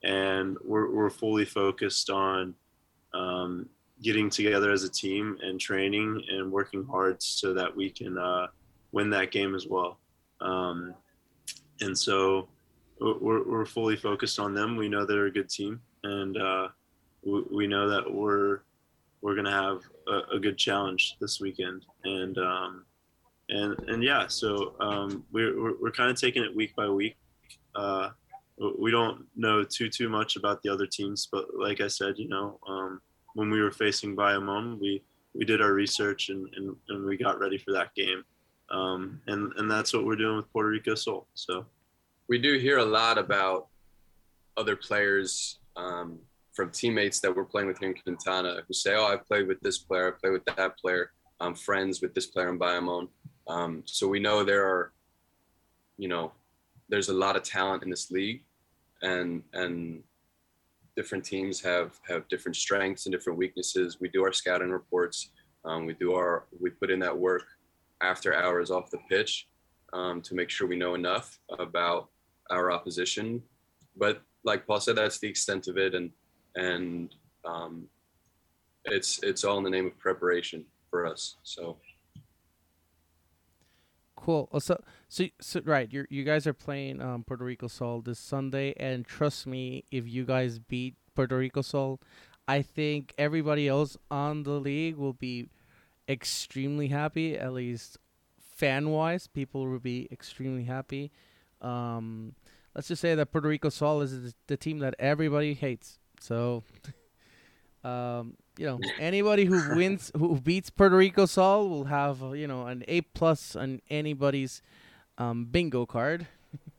and we're we're fully focused on um, getting together as a team and training and working hard so that we can uh, win that game as well. Um, and so we're, we're fully focused on them. We know they're a good team, and uh, we, we know that we're we're gonna have a, a good challenge this weekend. And um, and and yeah, so um, we're we're, we're kind of taking it week by week. Uh, we don't know too too much about the other teams, but like I said, you know, um, when we were facing Bayamon, we we did our research and, and, and we got ready for that game um, and and that's what we're doing with Puerto Rico Soul. So we do hear a lot about other players um, from teammates that we're playing with here in Quintana who say, "Oh, I played with this player, I played with that player, I'm friends with this player in Bayamon." Um, so we know there are, you know, there's a lot of talent in this league, and and different teams have have different strengths and different weaknesses. We do our scouting reports. Um, we do our we put in that work after hours off the pitch um, to make sure we know enough about our opposition. But like Paul said, that's the extent of it, and and um, it's it's all in the name of preparation for us. So Cool. Oh, So, so, so right, you you guys are playing um, Puerto Rico Sol this Sunday, and trust me, if you guys beat Puerto Rico Sol, I think everybody else on the league will be extremely happy. At least fan wise, people will be extremely happy. Um, let's just say that Puerto Rico Sol is the team that everybody hates. So, <laughs> um, you know, anybody who <laughs> wins, who beats Puerto Rico Sol, will have you know an A plus on anybody's um, bingo card.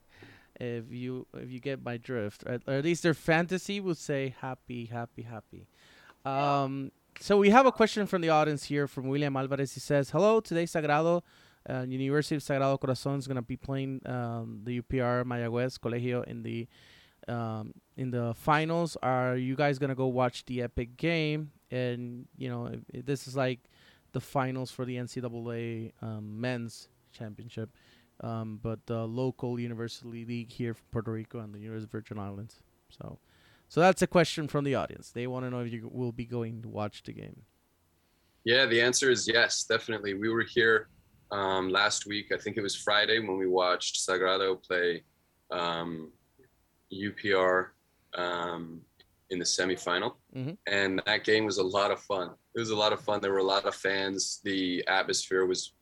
<laughs> if you if you get my drift, or or at least their fantasy would say happy, happy, happy. Um, so we have a question from the audience here from William Alvarez. He says, "Hello, today Sagrado, uh, University of Sagrado Corazon is gonna be playing um, the UPR Mayagüez Colegio in the um, in the finals. Are you guys gonna go watch the epic game? And you know, if, if this is like the finals for the NCAA um, men's championship, um, but the local university league here from Puerto Rico and the University of Virgin Islands. So, so that's a question from the audience. They want to know if you will be going to watch the game. yeah, the answer is yes, definitely. We were here um, last week. I think it was Friday when we watched Sagrado play um, UPR um, in the semifinal, Mhm. and that game was a lot of fun. It was a lot of fun. There were a lot of fans. The atmosphere was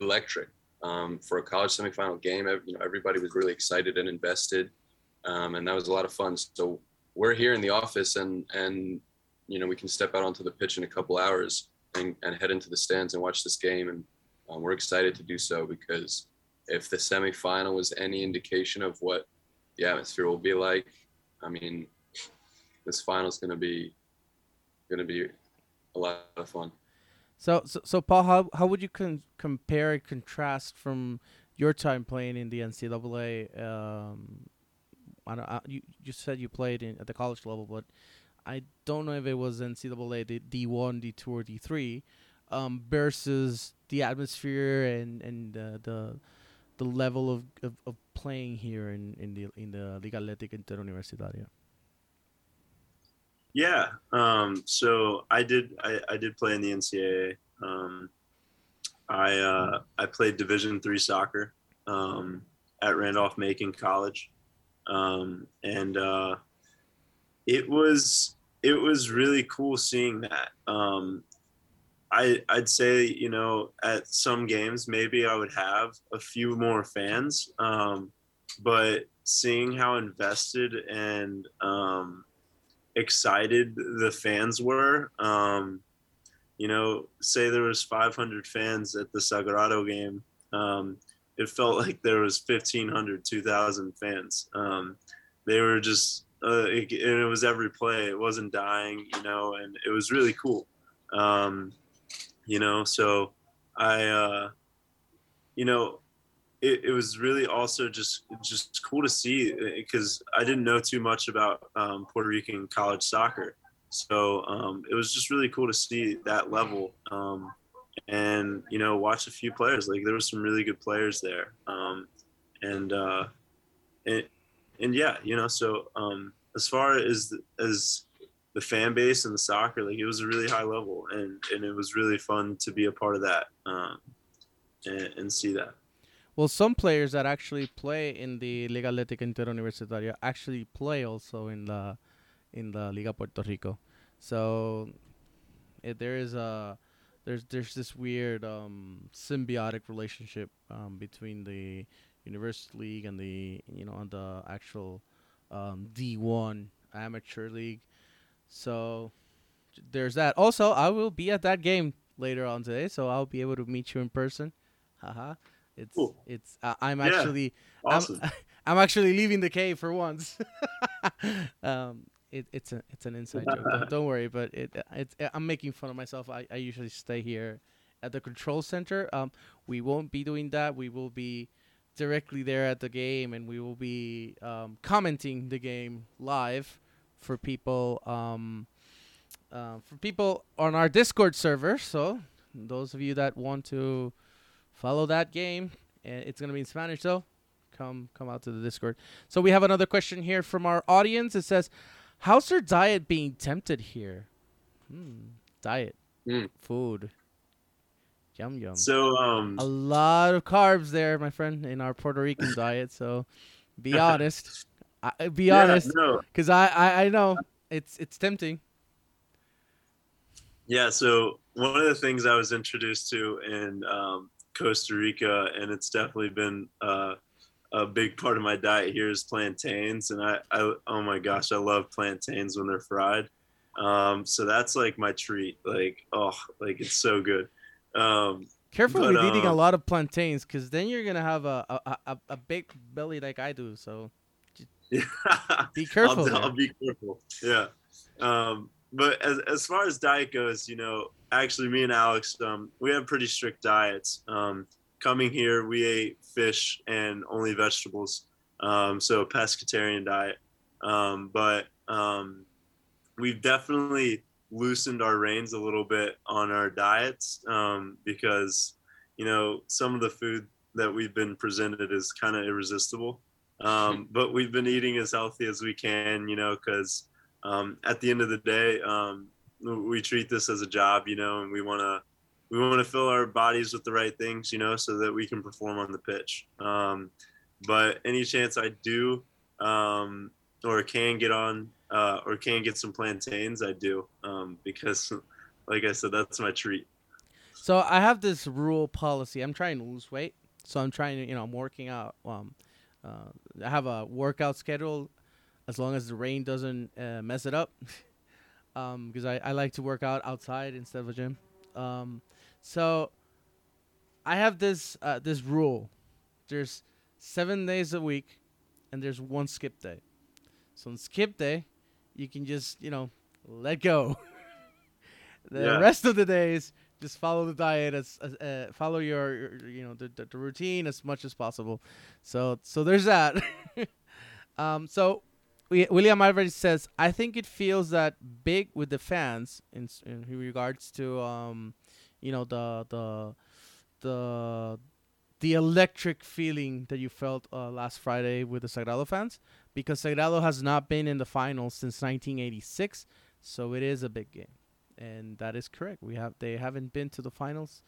electric um, for a college semifinal game. You know, everybody was really excited and invested, um, and that was a lot of fun. So we're here in the office, and and you know we can step out onto the pitch in a couple hours and, and head into the stands and watch this game, and um, we're excited to do so because if the semifinal was any indication of what the atmosphere will be like, I mean, this final's gonna be gonna be a lot of fun. So, so, so Paul, how how would you con- compare and contrast from your time playing in the NCAA? Um, I don't. I, you you said you played in at the college level, but I don't know if it was NCAA D one, D two, or D three, um, versus the atmosphere and and uh, the the level of, of, of playing here in, in the in the Liga Atlética Interuniversitaria. Yeah. Um, so I did I, I did play in the NCAA. Um, I uh, I played Division three soccer um, at Randolph Macon College, um, and uh, it was it was really cool seeing that. Um, I I'd say you know at some games maybe I would have a few more fans, um, but seeing how invested and um, excited the fans were, um, you know, say there was 500 fans at the Sagrado game, um, it felt like there was 1,500, 2,000 fans. Um, they were just uh, it, and it was every play. It wasn't dying, you know, and it was really cool. Um, you know, so I, uh, you know, it, it was really also just just cool to see because I didn't know too much about um, Puerto Rican college soccer, so um, it was just really cool to see that level. And you know, watch a few players. Like there were some really good players there, um, and uh, and and yeah, you know, so um, as far as as the fan base and the soccer, like it was a really high level, and and it was really fun to be a part of that um, and, and see that. Well, some players that actually play in the Liga Atlética Interuniversitaria actually play also in the in the Liga Puerto Rico. So it, there is a there's there's this weird um, symbiotic relationship um, between the University League and the you know on the actual um, D1 amateur league. So there's that. Also, I will be at that game later on today, so I'll be able to meet you in person. Haha. It's Cool. it's uh, I'm Yeah. actually Awesome. I'm, <laughs> I'm actually leaving the cave for once. <laughs> um, it, it's a it's an inside joke. Don't, <laughs> don't worry, but it it's I'm making fun of myself. I, I usually stay here at the control center. Um, we won't be doing that. We will be directly there at the game, and we will be um, commenting the game live for people um, uh, for people on our Discord server. So those of you that want to follow that game, it's gonna be in Spanish though. Come come out to the Discord. So we have another question here from our audience. It says, "How's your diet being tempted here?" Hmm, diet, Mm. food, yum yum. So um, a lot of carbs there, my friend, in our Puerto Rican <laughs> diet. So be <laughs> honest. I, be yeah, honest, no, because I, I I know it's it's tempting. Yeah, so one of the things I was introduced to in um, Costa Rica, and it's definitely been uh, a big part of my diet here, is plantains. And I, I oh my gosh, I love plantains when they're fried. Um, so that's like my treat. Like, oh, like it's so good. Um, Careful But, with eating a um, lot of plantains, because then you're gonna have a a, a, a big belly like I do. So yeah. <laughs> be careful. I'll. I'll be careful. Yeah. Um, but as, as far as diet goes, you know, actually, me and Alex, um, we have pretty strict diets. Um, coming here, we ate fish and only vegetables, um, so a pescatarian diet. Um, but um, we've definitely loosened our reins a little bit on our diets um, because, you know, some of the food that we've been presented is kind of irresistible um, <laughs> but we've been eating as healthy as we can, you know, because um, at the end of the day, um, we treat this as a job, you know, and we want to we want to fill our bodies with the right things, you know, so that we can perform on the pitch. Um, but any chance I do um, or can get on uh, or can get some plantains, I do um, because, like I said, that's my treat. So I have this rule policy. I'm trying to lose weight, so I'm trying to, you know, I'm working out. Um, uh, I have a workout schedule, as long as the rain doesn't uh, mess it up. <laughs> um, because I, I like to work out outside instead of a gym. So I have this uh, this rule. There's seven days a week, and there's one skip day. So on skip day, you can just you know let go. <laughs> the Yeah. rest of the days, just follow the diet as, as uh, follow your, your you know the, the, the routine as much as possible. So so there's that. <laughs> um, so we, William Alvarez says, I think it feels that big with the fans in in regards to um, you know the the the the electric feeling that you felt uh, last Friday with the Sagrado fans because Sagrado has not been in the finals since 1986, so it is a big game, and that is correct. We have they haven't been to the finals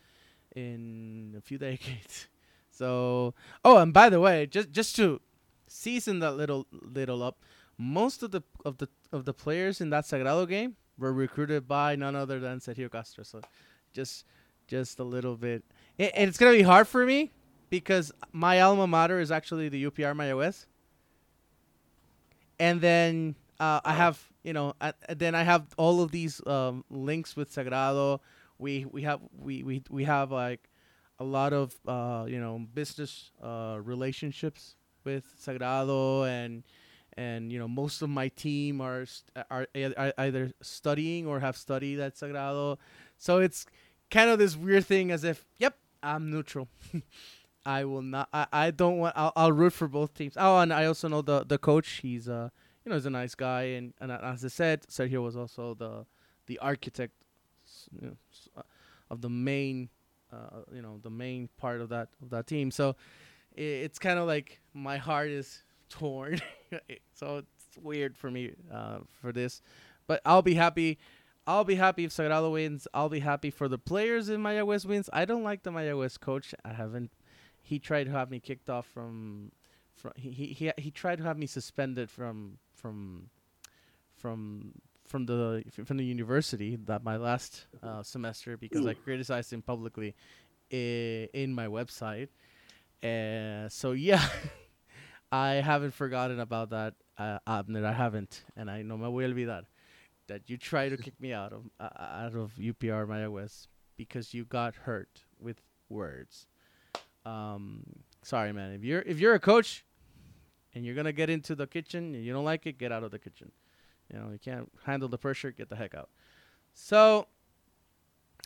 in a few <laughs> decades. So, oh, and by the way, just just to season that little little up, most of the of the of the players in that Sagrado game were recruited by none other than Sergio Castro. So, just just a little bit, and and it's gonna be hard for me because my alma mater is actually the UPR Mayagüez. And then uh, I have, you know, uh, then I have all of these um, links with Sagrado. We we have we we we have like a lot of uh, you know business uh, relationships with Sagrado and and you know most of my team are st- are, are either studying or have studied at Sagrado. So it's kind of this weird thing as if, yep, I'm neutral. <laughs> I will not. I, I don't want. I'll, I'll root for both teams. Oh, and I also know the the coach. He's uh you know he's a nice guy, and and as I said, Sergio was also the the architect you know, uh, of the main uh you know the main part of that of that team. So i it's kind of like my heart is <laughs> torn. <laughs> so it's weird for me uh for this, but I'll be happy. I'll be happy if Sagrado wins. I'll be happy for the players in Mayagüez wins. I don't like the Mayagüez coach. I haven't. He tried to have me kicked off from. from he, he he he tried to have me suspended from from from from the from the university that my last uh, semester because I criticized him publicly i- in my website. Uh, so yeah, <laughs> I haven't forgotten about that, uh, Abner. I haven't, and I no me voy a olvidar that you try to <laughs> kick me out of uh, out of UPR Mayagüez because you got hurt with words. Um, sorry, man. If you're if you're a coach and you're gonna get into the kitchen and you don't like it, get out of the kitchen. You know you can't handle the pressure. Get the heck out. So,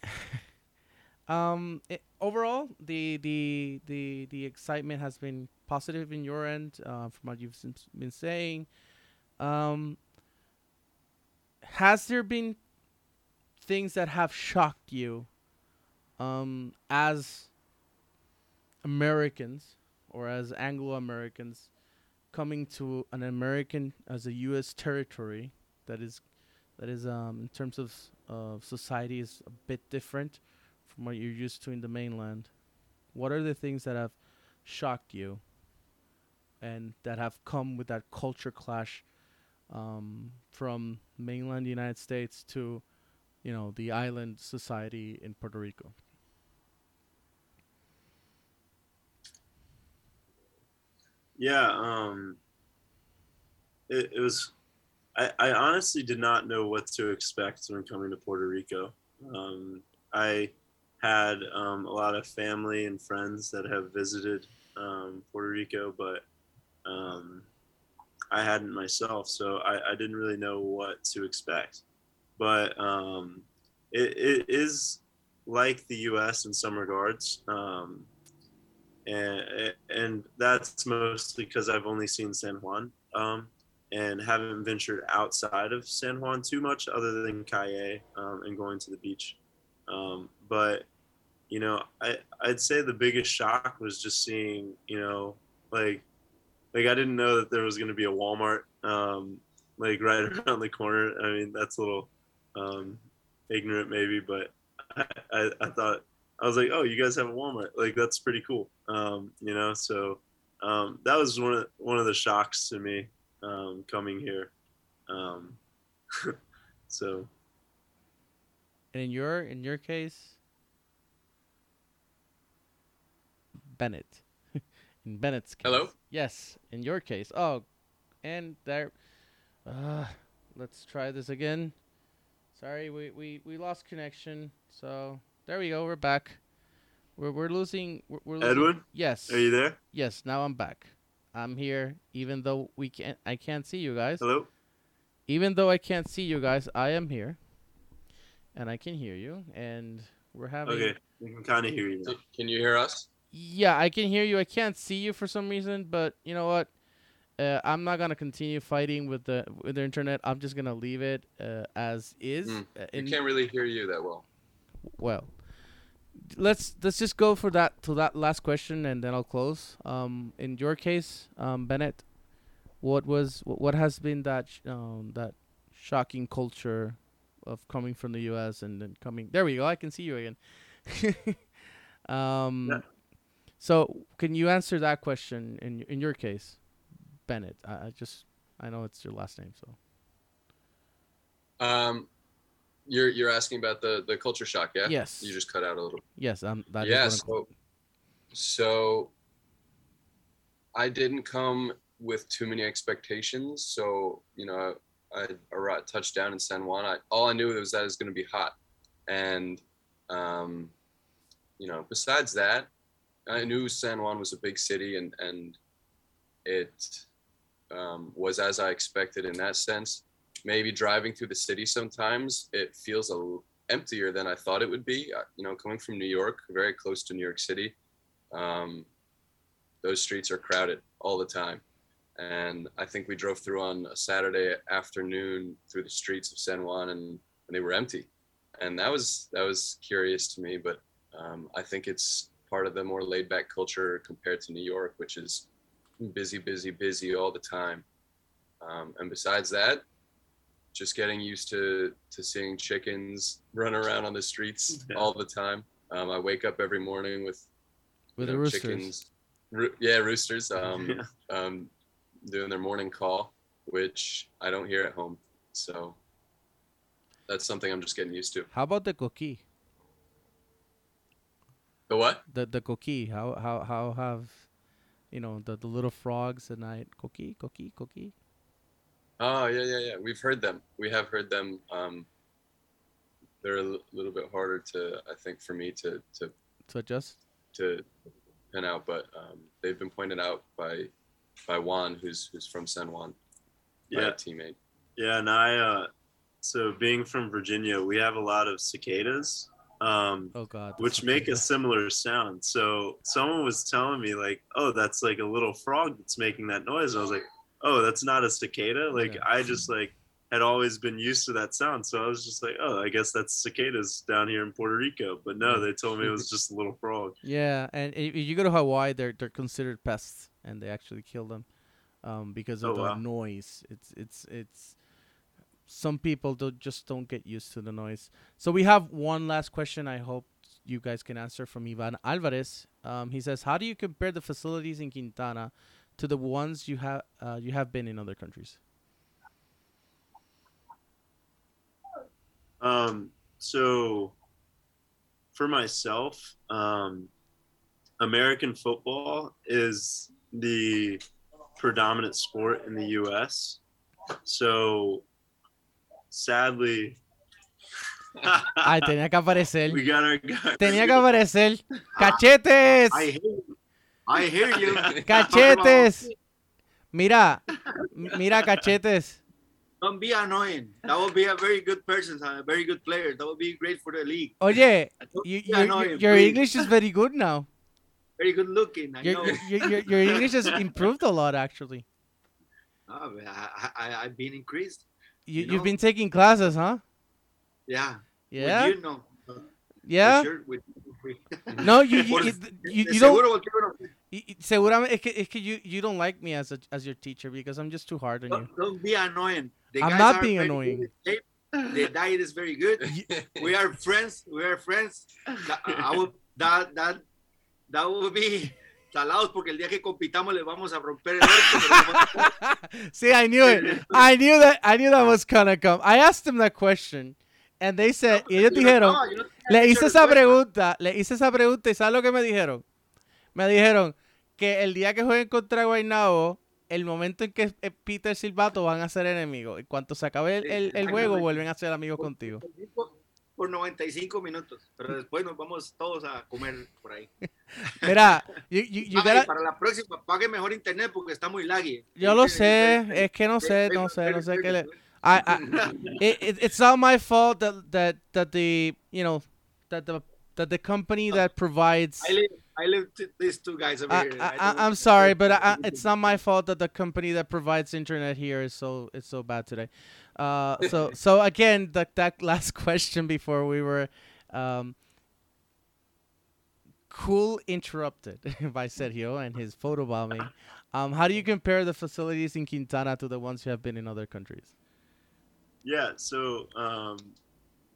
<laughs> um, i overall, the the the the excitement has been positive in your end, uh, from what you've been saying. Um, has there been things that have shocked you um, as Americans or as Anglo Americans coming to an American as a U.S. territory that is that is um, in terms of of society is a bit different from what you're used to in the mainland? What are the things that have shocked you and that have come with that culture clash um, from mainland United States to, you know, the island society in Puerto Rico. Yeah, um, it, it was. I, I honestly did not know what to expect when coming to Puerto Rico. Um, I had um, a lot of family and friends that have visited um, Puerto Rico, but um, I hadn't myself, so I, I didn't really know what to expect. But um, it, it is like the U.S. in some regards. Um, and and that's mostly because I've only seen San Juan um, and haven't ventured outside of San Juan too much, other than Cayey um, and going to the beach. Um, but you know, I I'd say the biggest shock was just seeing you know like like I didn't know that there was going to be a Walmart um, like right <laughs> around the corner. I mean, that's a little um, ignorant maybe, but I, I, I thought I was like, oh, you guys have a Walmart. Like that's pretty cool. Um, you know, so um, that was one of one of the shocks to me um, coming here. Um, <laughs> so And in your in your case, Bennet. In Bennet's case. Hello? Yes, in your case. Oh, and there. Uh, let's try this again. Sorry, we, we, we lost connection. So there we go. We're back. We're we're losing. We're, we're losing. Edwin, Yes. are you there? Yes. Now I'm back. I'm here, even though we can't. I can't see you guys. Hello. even though I can't see you guys, I am here, and I can hear you, and we're having. Okay, we can kind of hear you. Now. Can you hear us? Yeah, I can hear you. I can't see you for some reason, but you know what? Uh, I'm not gonna continue fighting with the with the internet. I'm just gonna leave it uh, as is. Mm, uh, We can't really hear you that well. well, let's let's just go for that to that last question, and then I'll close. Um, in your case, um, Bennet, what was what has been that sh- um that shocking culture of coming from the U.S. and then coming? There we go. I can see you again. <laughs> um, Yeah. So can you answer that question in in your case, Bennet? I, I just I know it's your last name, so Um, you're you're asking about the the culture shock, yeah? Yes. You just cut out a little. yes, um, that yeah. So, so I didn't come with too many expectations. So you know, I arrived, touched down in San Juan. I, all I knew was that it was going to be hot, and um, you know, besides that, I knew San Juan was a big city, and and it um, was as I expected in that sense. Maybe driving through the city sometimes it feels a emptier than I thought it would be. You know, coming from New York, very close to New York City, um, those streets are crowded all the time. And I think we drove through on a Saturday afternoon through the streets of San Juan, and, and they were empty. And that was that was curious to me, but um, I think it's part of the more laid back culture compared to New York, which is busy, busy, busy all the time. Um, and besides that, just getting used to to seeing chickens run around on the streets Yeah. all the time. Um, I wake up every morning with with you know, roosters. chickens. Roo- yeah, roosters. Um, Yeah. um, doing their morning call, which I don't hear at home. So that's something I'm just getting used to. How about the coquí? The what? the the coquí. How how how have you know the, the little frogs at night? Coquí, coquí, coquí. Oh yeah, yeah, yeah. We've heard them. We have heard them. Um, they're a l- little bit harder to, I think, for me to to To adjust. to pin out, but um, they've been pointed out by by Juan, who's who's from San Juan, my Yeah, teammate. yeah, and I. Uh, so being from Virginia, we have a lot of cicadas. Um, Oh God. which make a similar sound. So someone was telling me like, "Oh, that's like a little frog that's making that noise." I was like, "Oh, that's not a cicada." Like Yeah. I just like had always been used to that sound, so I was just like, "Oh, I guess that's cicadas down here in Puerto Rico." But no, they told me it was <laughs> just a little frog. Yeah, and if you go to Hawaii, they're they're considered pests, and they actually kill them, um, because of Oh, the wow. noise. It's it's it's. Some people don't just don't get used to the noise. So we have one last question. I hope you guys can answer from Ivan Alvarez. Um, he says, "How do you compare the facilities in Quintana to the ones you have uh, you have been in other countries?" Um, so for myself, um, American football is the predominant sport in the U.S. So sadly, Ay, tenía que aparecer. we got our guy. Tenía que aparecer. ¡Cachetes! I hear you. I hear you. <laughs> ¡Cachetes! Mira, mira, cachetes. Don't be annoying. That would be a very good person, a very good player. That would be great for the league. Oye, Don't you, be your, your, annoying, your please. English is very good now. Very good looking. I know. Your, your, your, your English has improved a lot, actually. <laughs> Ah, but I, I, I've been increased. You, You you've know. been taking classes, huh? Yeah. Yeah? With you know. Yeah? sure, with- with- No, you, you, you, <laughs> you, you don't. seguro cualquier uno- y- y- Seguramente, es que, es que you, you don't like me as a, as your teacher because I'm just too hard on you. Don't, don't be annoying. The I'm not being annoying. good in shape. The diet is very good. <laughs> We are friends. We are friends. That, I would, that, that, that would be salados porque el día que compitamos le vamos a romper el orto. <laughs> See, I knew it. I knew that. I knew that was gonna come. I asked them that question, and they said, y ellos dijeron, No, no le hice esa pregunta, le hice esa pregunta y ¿sabes lo que me dijeron? Me dijeron que el día que jueguen contra Guaynabo, el momento en que eh, Peter Silvato van a ser enemigos. En cuanto se acabe el, el- el juego, vuelven a ser amigos contigo. Por 95 minutos, pero después nos vamos todos a comer por ahí. <laughs> Mira, you, you, you Ay, gotta- para la próxima, pague mejor internet porque está muy laggy. yo lo sé, es que no sé, no sé, no sé qué le... <laughs> I, I it, it, it's not my fault that that that the you know that the that the company that provides. I live, I live these two guys over I, here. I, am sorry, but it's not my fault that the company that provides internet here is so it's so bad today. Uh, <laughs> so so again, that that <laughs> last question before we were, um, cool interrupted <laughs> by Sergio and his photobombing. Um, how do you compare the facilities in Quintana to the ones you have been in other countries? Yeah, so um,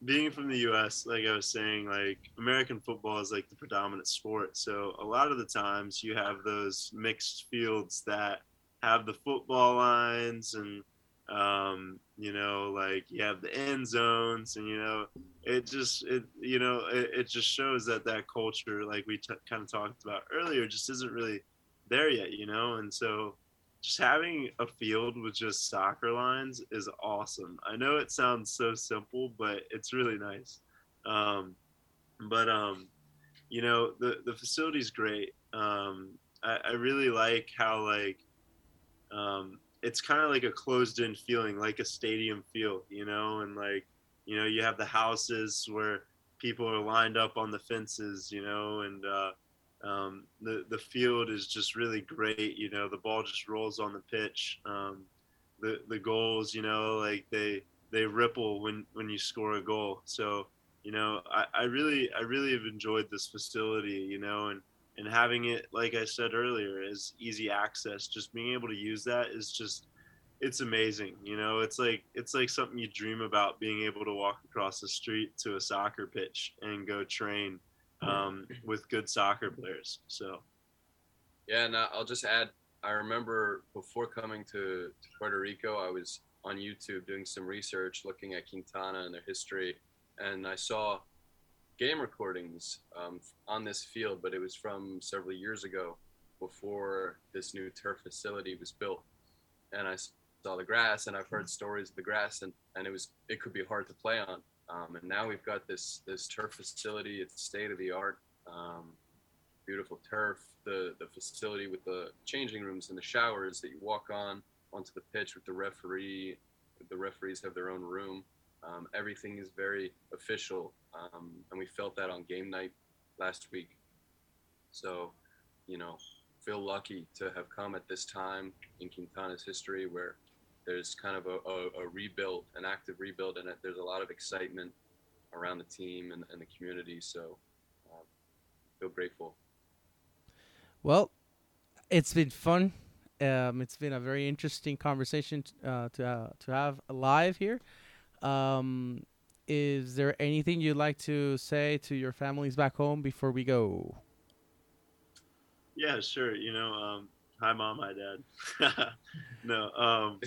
being from the U.S., like I was saying, like American football is like the predominant sport. So a lot of the times you have those mixed fields that have the football lines and um, you know, like you have the end zones, and you know, it just it you know it, it just shows that that culture, like we t- kind of talked about earlier, just isn't really there yet, you know, and so just having a field with just soccer lines is awesome. I know it sounds so simple, but it's really nice. Um, but um, you know, the the facility's great. Um, I, I really like how like um, it's kind of like a closed-in feeling, like a stadium feel, you know, and like you know, you have the houses where people are lined up on the fences, you know, and uh, um, the the field is just really great. You know, the ball just rolls on the pitch. Um, the the goals, you know, like they they ripple when when you score a goal. So you know, I, I really I really have enjoyed this facility. You know, and and having it, like I said earlier, is easy access. Just being able to use that is just it's amazing. You know, it's like it's like something you dream about being able to walk across the street to a soccer pitch and go train um, <clears throat> with good soccer players. So Yeah, and I'll just add. I remember before coming to, to Puerto Rico, I was on YouTube doing some research, looking at Quintana and their history, and I saw game recordings um, on this field, but it was from several years ago, before this new turf facility was built. And I saw the grass, and I've heard stories of the grass, and, and it was it could be hard to play on. Um, and now we've got this this turf facility. It's state of the art. Um, beautiful turf, the the facility with the changing rooms and the showers that you walk on onto the pitch with the referee. The referees have their own room. Um, everything is very official, um, and we felt that on game night last week. So, you know, feel lucky to have come at this time in Quintana's history where there's kind of a, a, a rebuild, an active rebuild, and there's a lot of excitement around the team and, and the community. So, uh, feel grateful. Well, it's been fun. Um, it's been a very interesting conversation uh, to uh, to have live here. Um, is there anything you'd like to say to your families back home before we go? yeah, sure. You know, um, hi mom, hi dad. <laughs> no, um,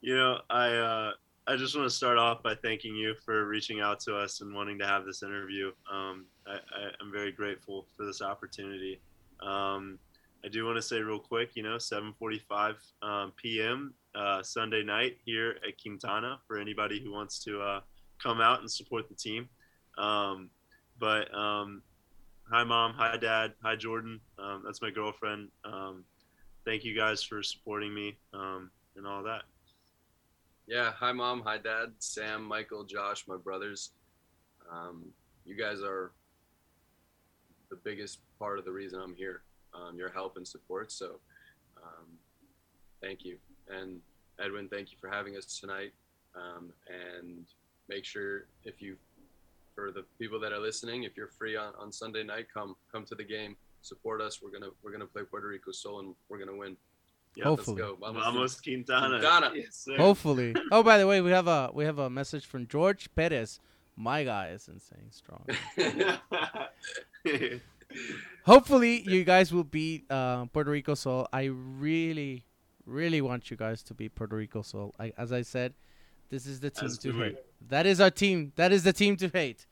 you know, I uh, I just want to start off by thanking you for reaching out to us and wanting to have this interview. Um, I, I'm very grateful for this opportunity. Um, I do want to say real quick, you know, 7:45 um, p.m. Uh, Sunday night here at Quintana for anybody who wants to uh, come out and support the team. Um, but um, hi, mom. Hi, dad. Hi, Jordan. Um, that's my girlfriend. Um, thank you guys for supporting me um, and all that. Yeah. Hi, mom. Hi, dad. Sam, Michael, Josh, my brothers. You guys are the biggest part of the reason I'm here. Um, your help and support. So, um, thank you. And Edwin, thank you for having us tonight. Um, and make sure if you, for the people that are listening, if you're free on, on Sunday night, come come to the game. Support us. We're gonna we're gonna play Puerto Rico Sol and we're gonna win. Yeah, Hopefully. Let's go. Vamos, Vamos Quintana. Quintana. Yes. Hopefully. <laughs> oh, by the way, we have a we have a message from George Perez. My guy is insane strong. <laughs> <laughs> Hopefully, you guys will beat uh, Puerto Rico Sol. I really, really want you guys to beat Puerto Rico Sol. I, as I said, this is the team As to hate. That is our team. That is the team to hate.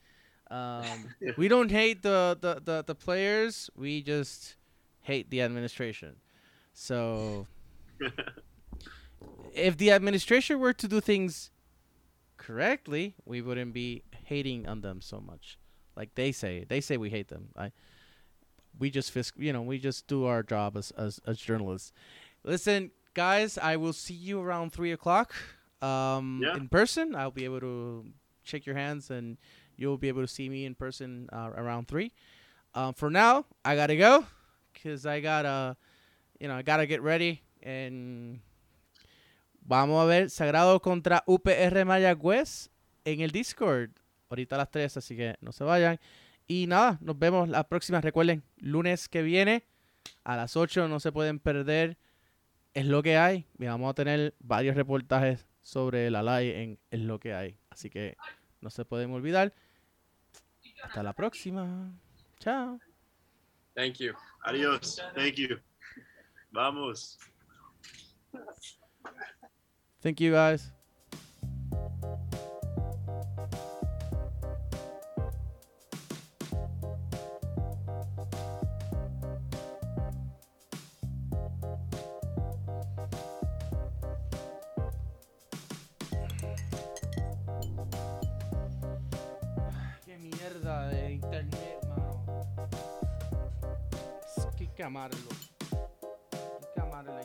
Um, <laughs> we don't hate the, the, the, the players. We just hate the administration. So <laughs> if the administration were to do things correctly, we wouldn't be hating on them so much. Like they say, they say we hate them. I, we just fisc, you know, we just do our job as as, as journalists. Listen, guys, I will see you around three o'clock. um, Yeah. in person. I'll be able to shake your hands and you'll be able to see me in person uh, around three. Um, for now, I gotta go because I gotta, you know, I gotta get ready and vamos a ver Sagrado contra UPR Mayagüez en el Discord ahorita a las 3, así que no se vayan. Y nada, nos vemos la próxima. Recuerden, lunes que viene a las 8 no se pueden perder. Es lo que hay. Y vamos a tener varios reportajes sobre la live en Es lo que hay. Así que no se pueden olvidar. Hasta la próxima. Chao. Thank you. Adios. Thank you. Vamos. Thank you guys. que amarlo. Hay que amar la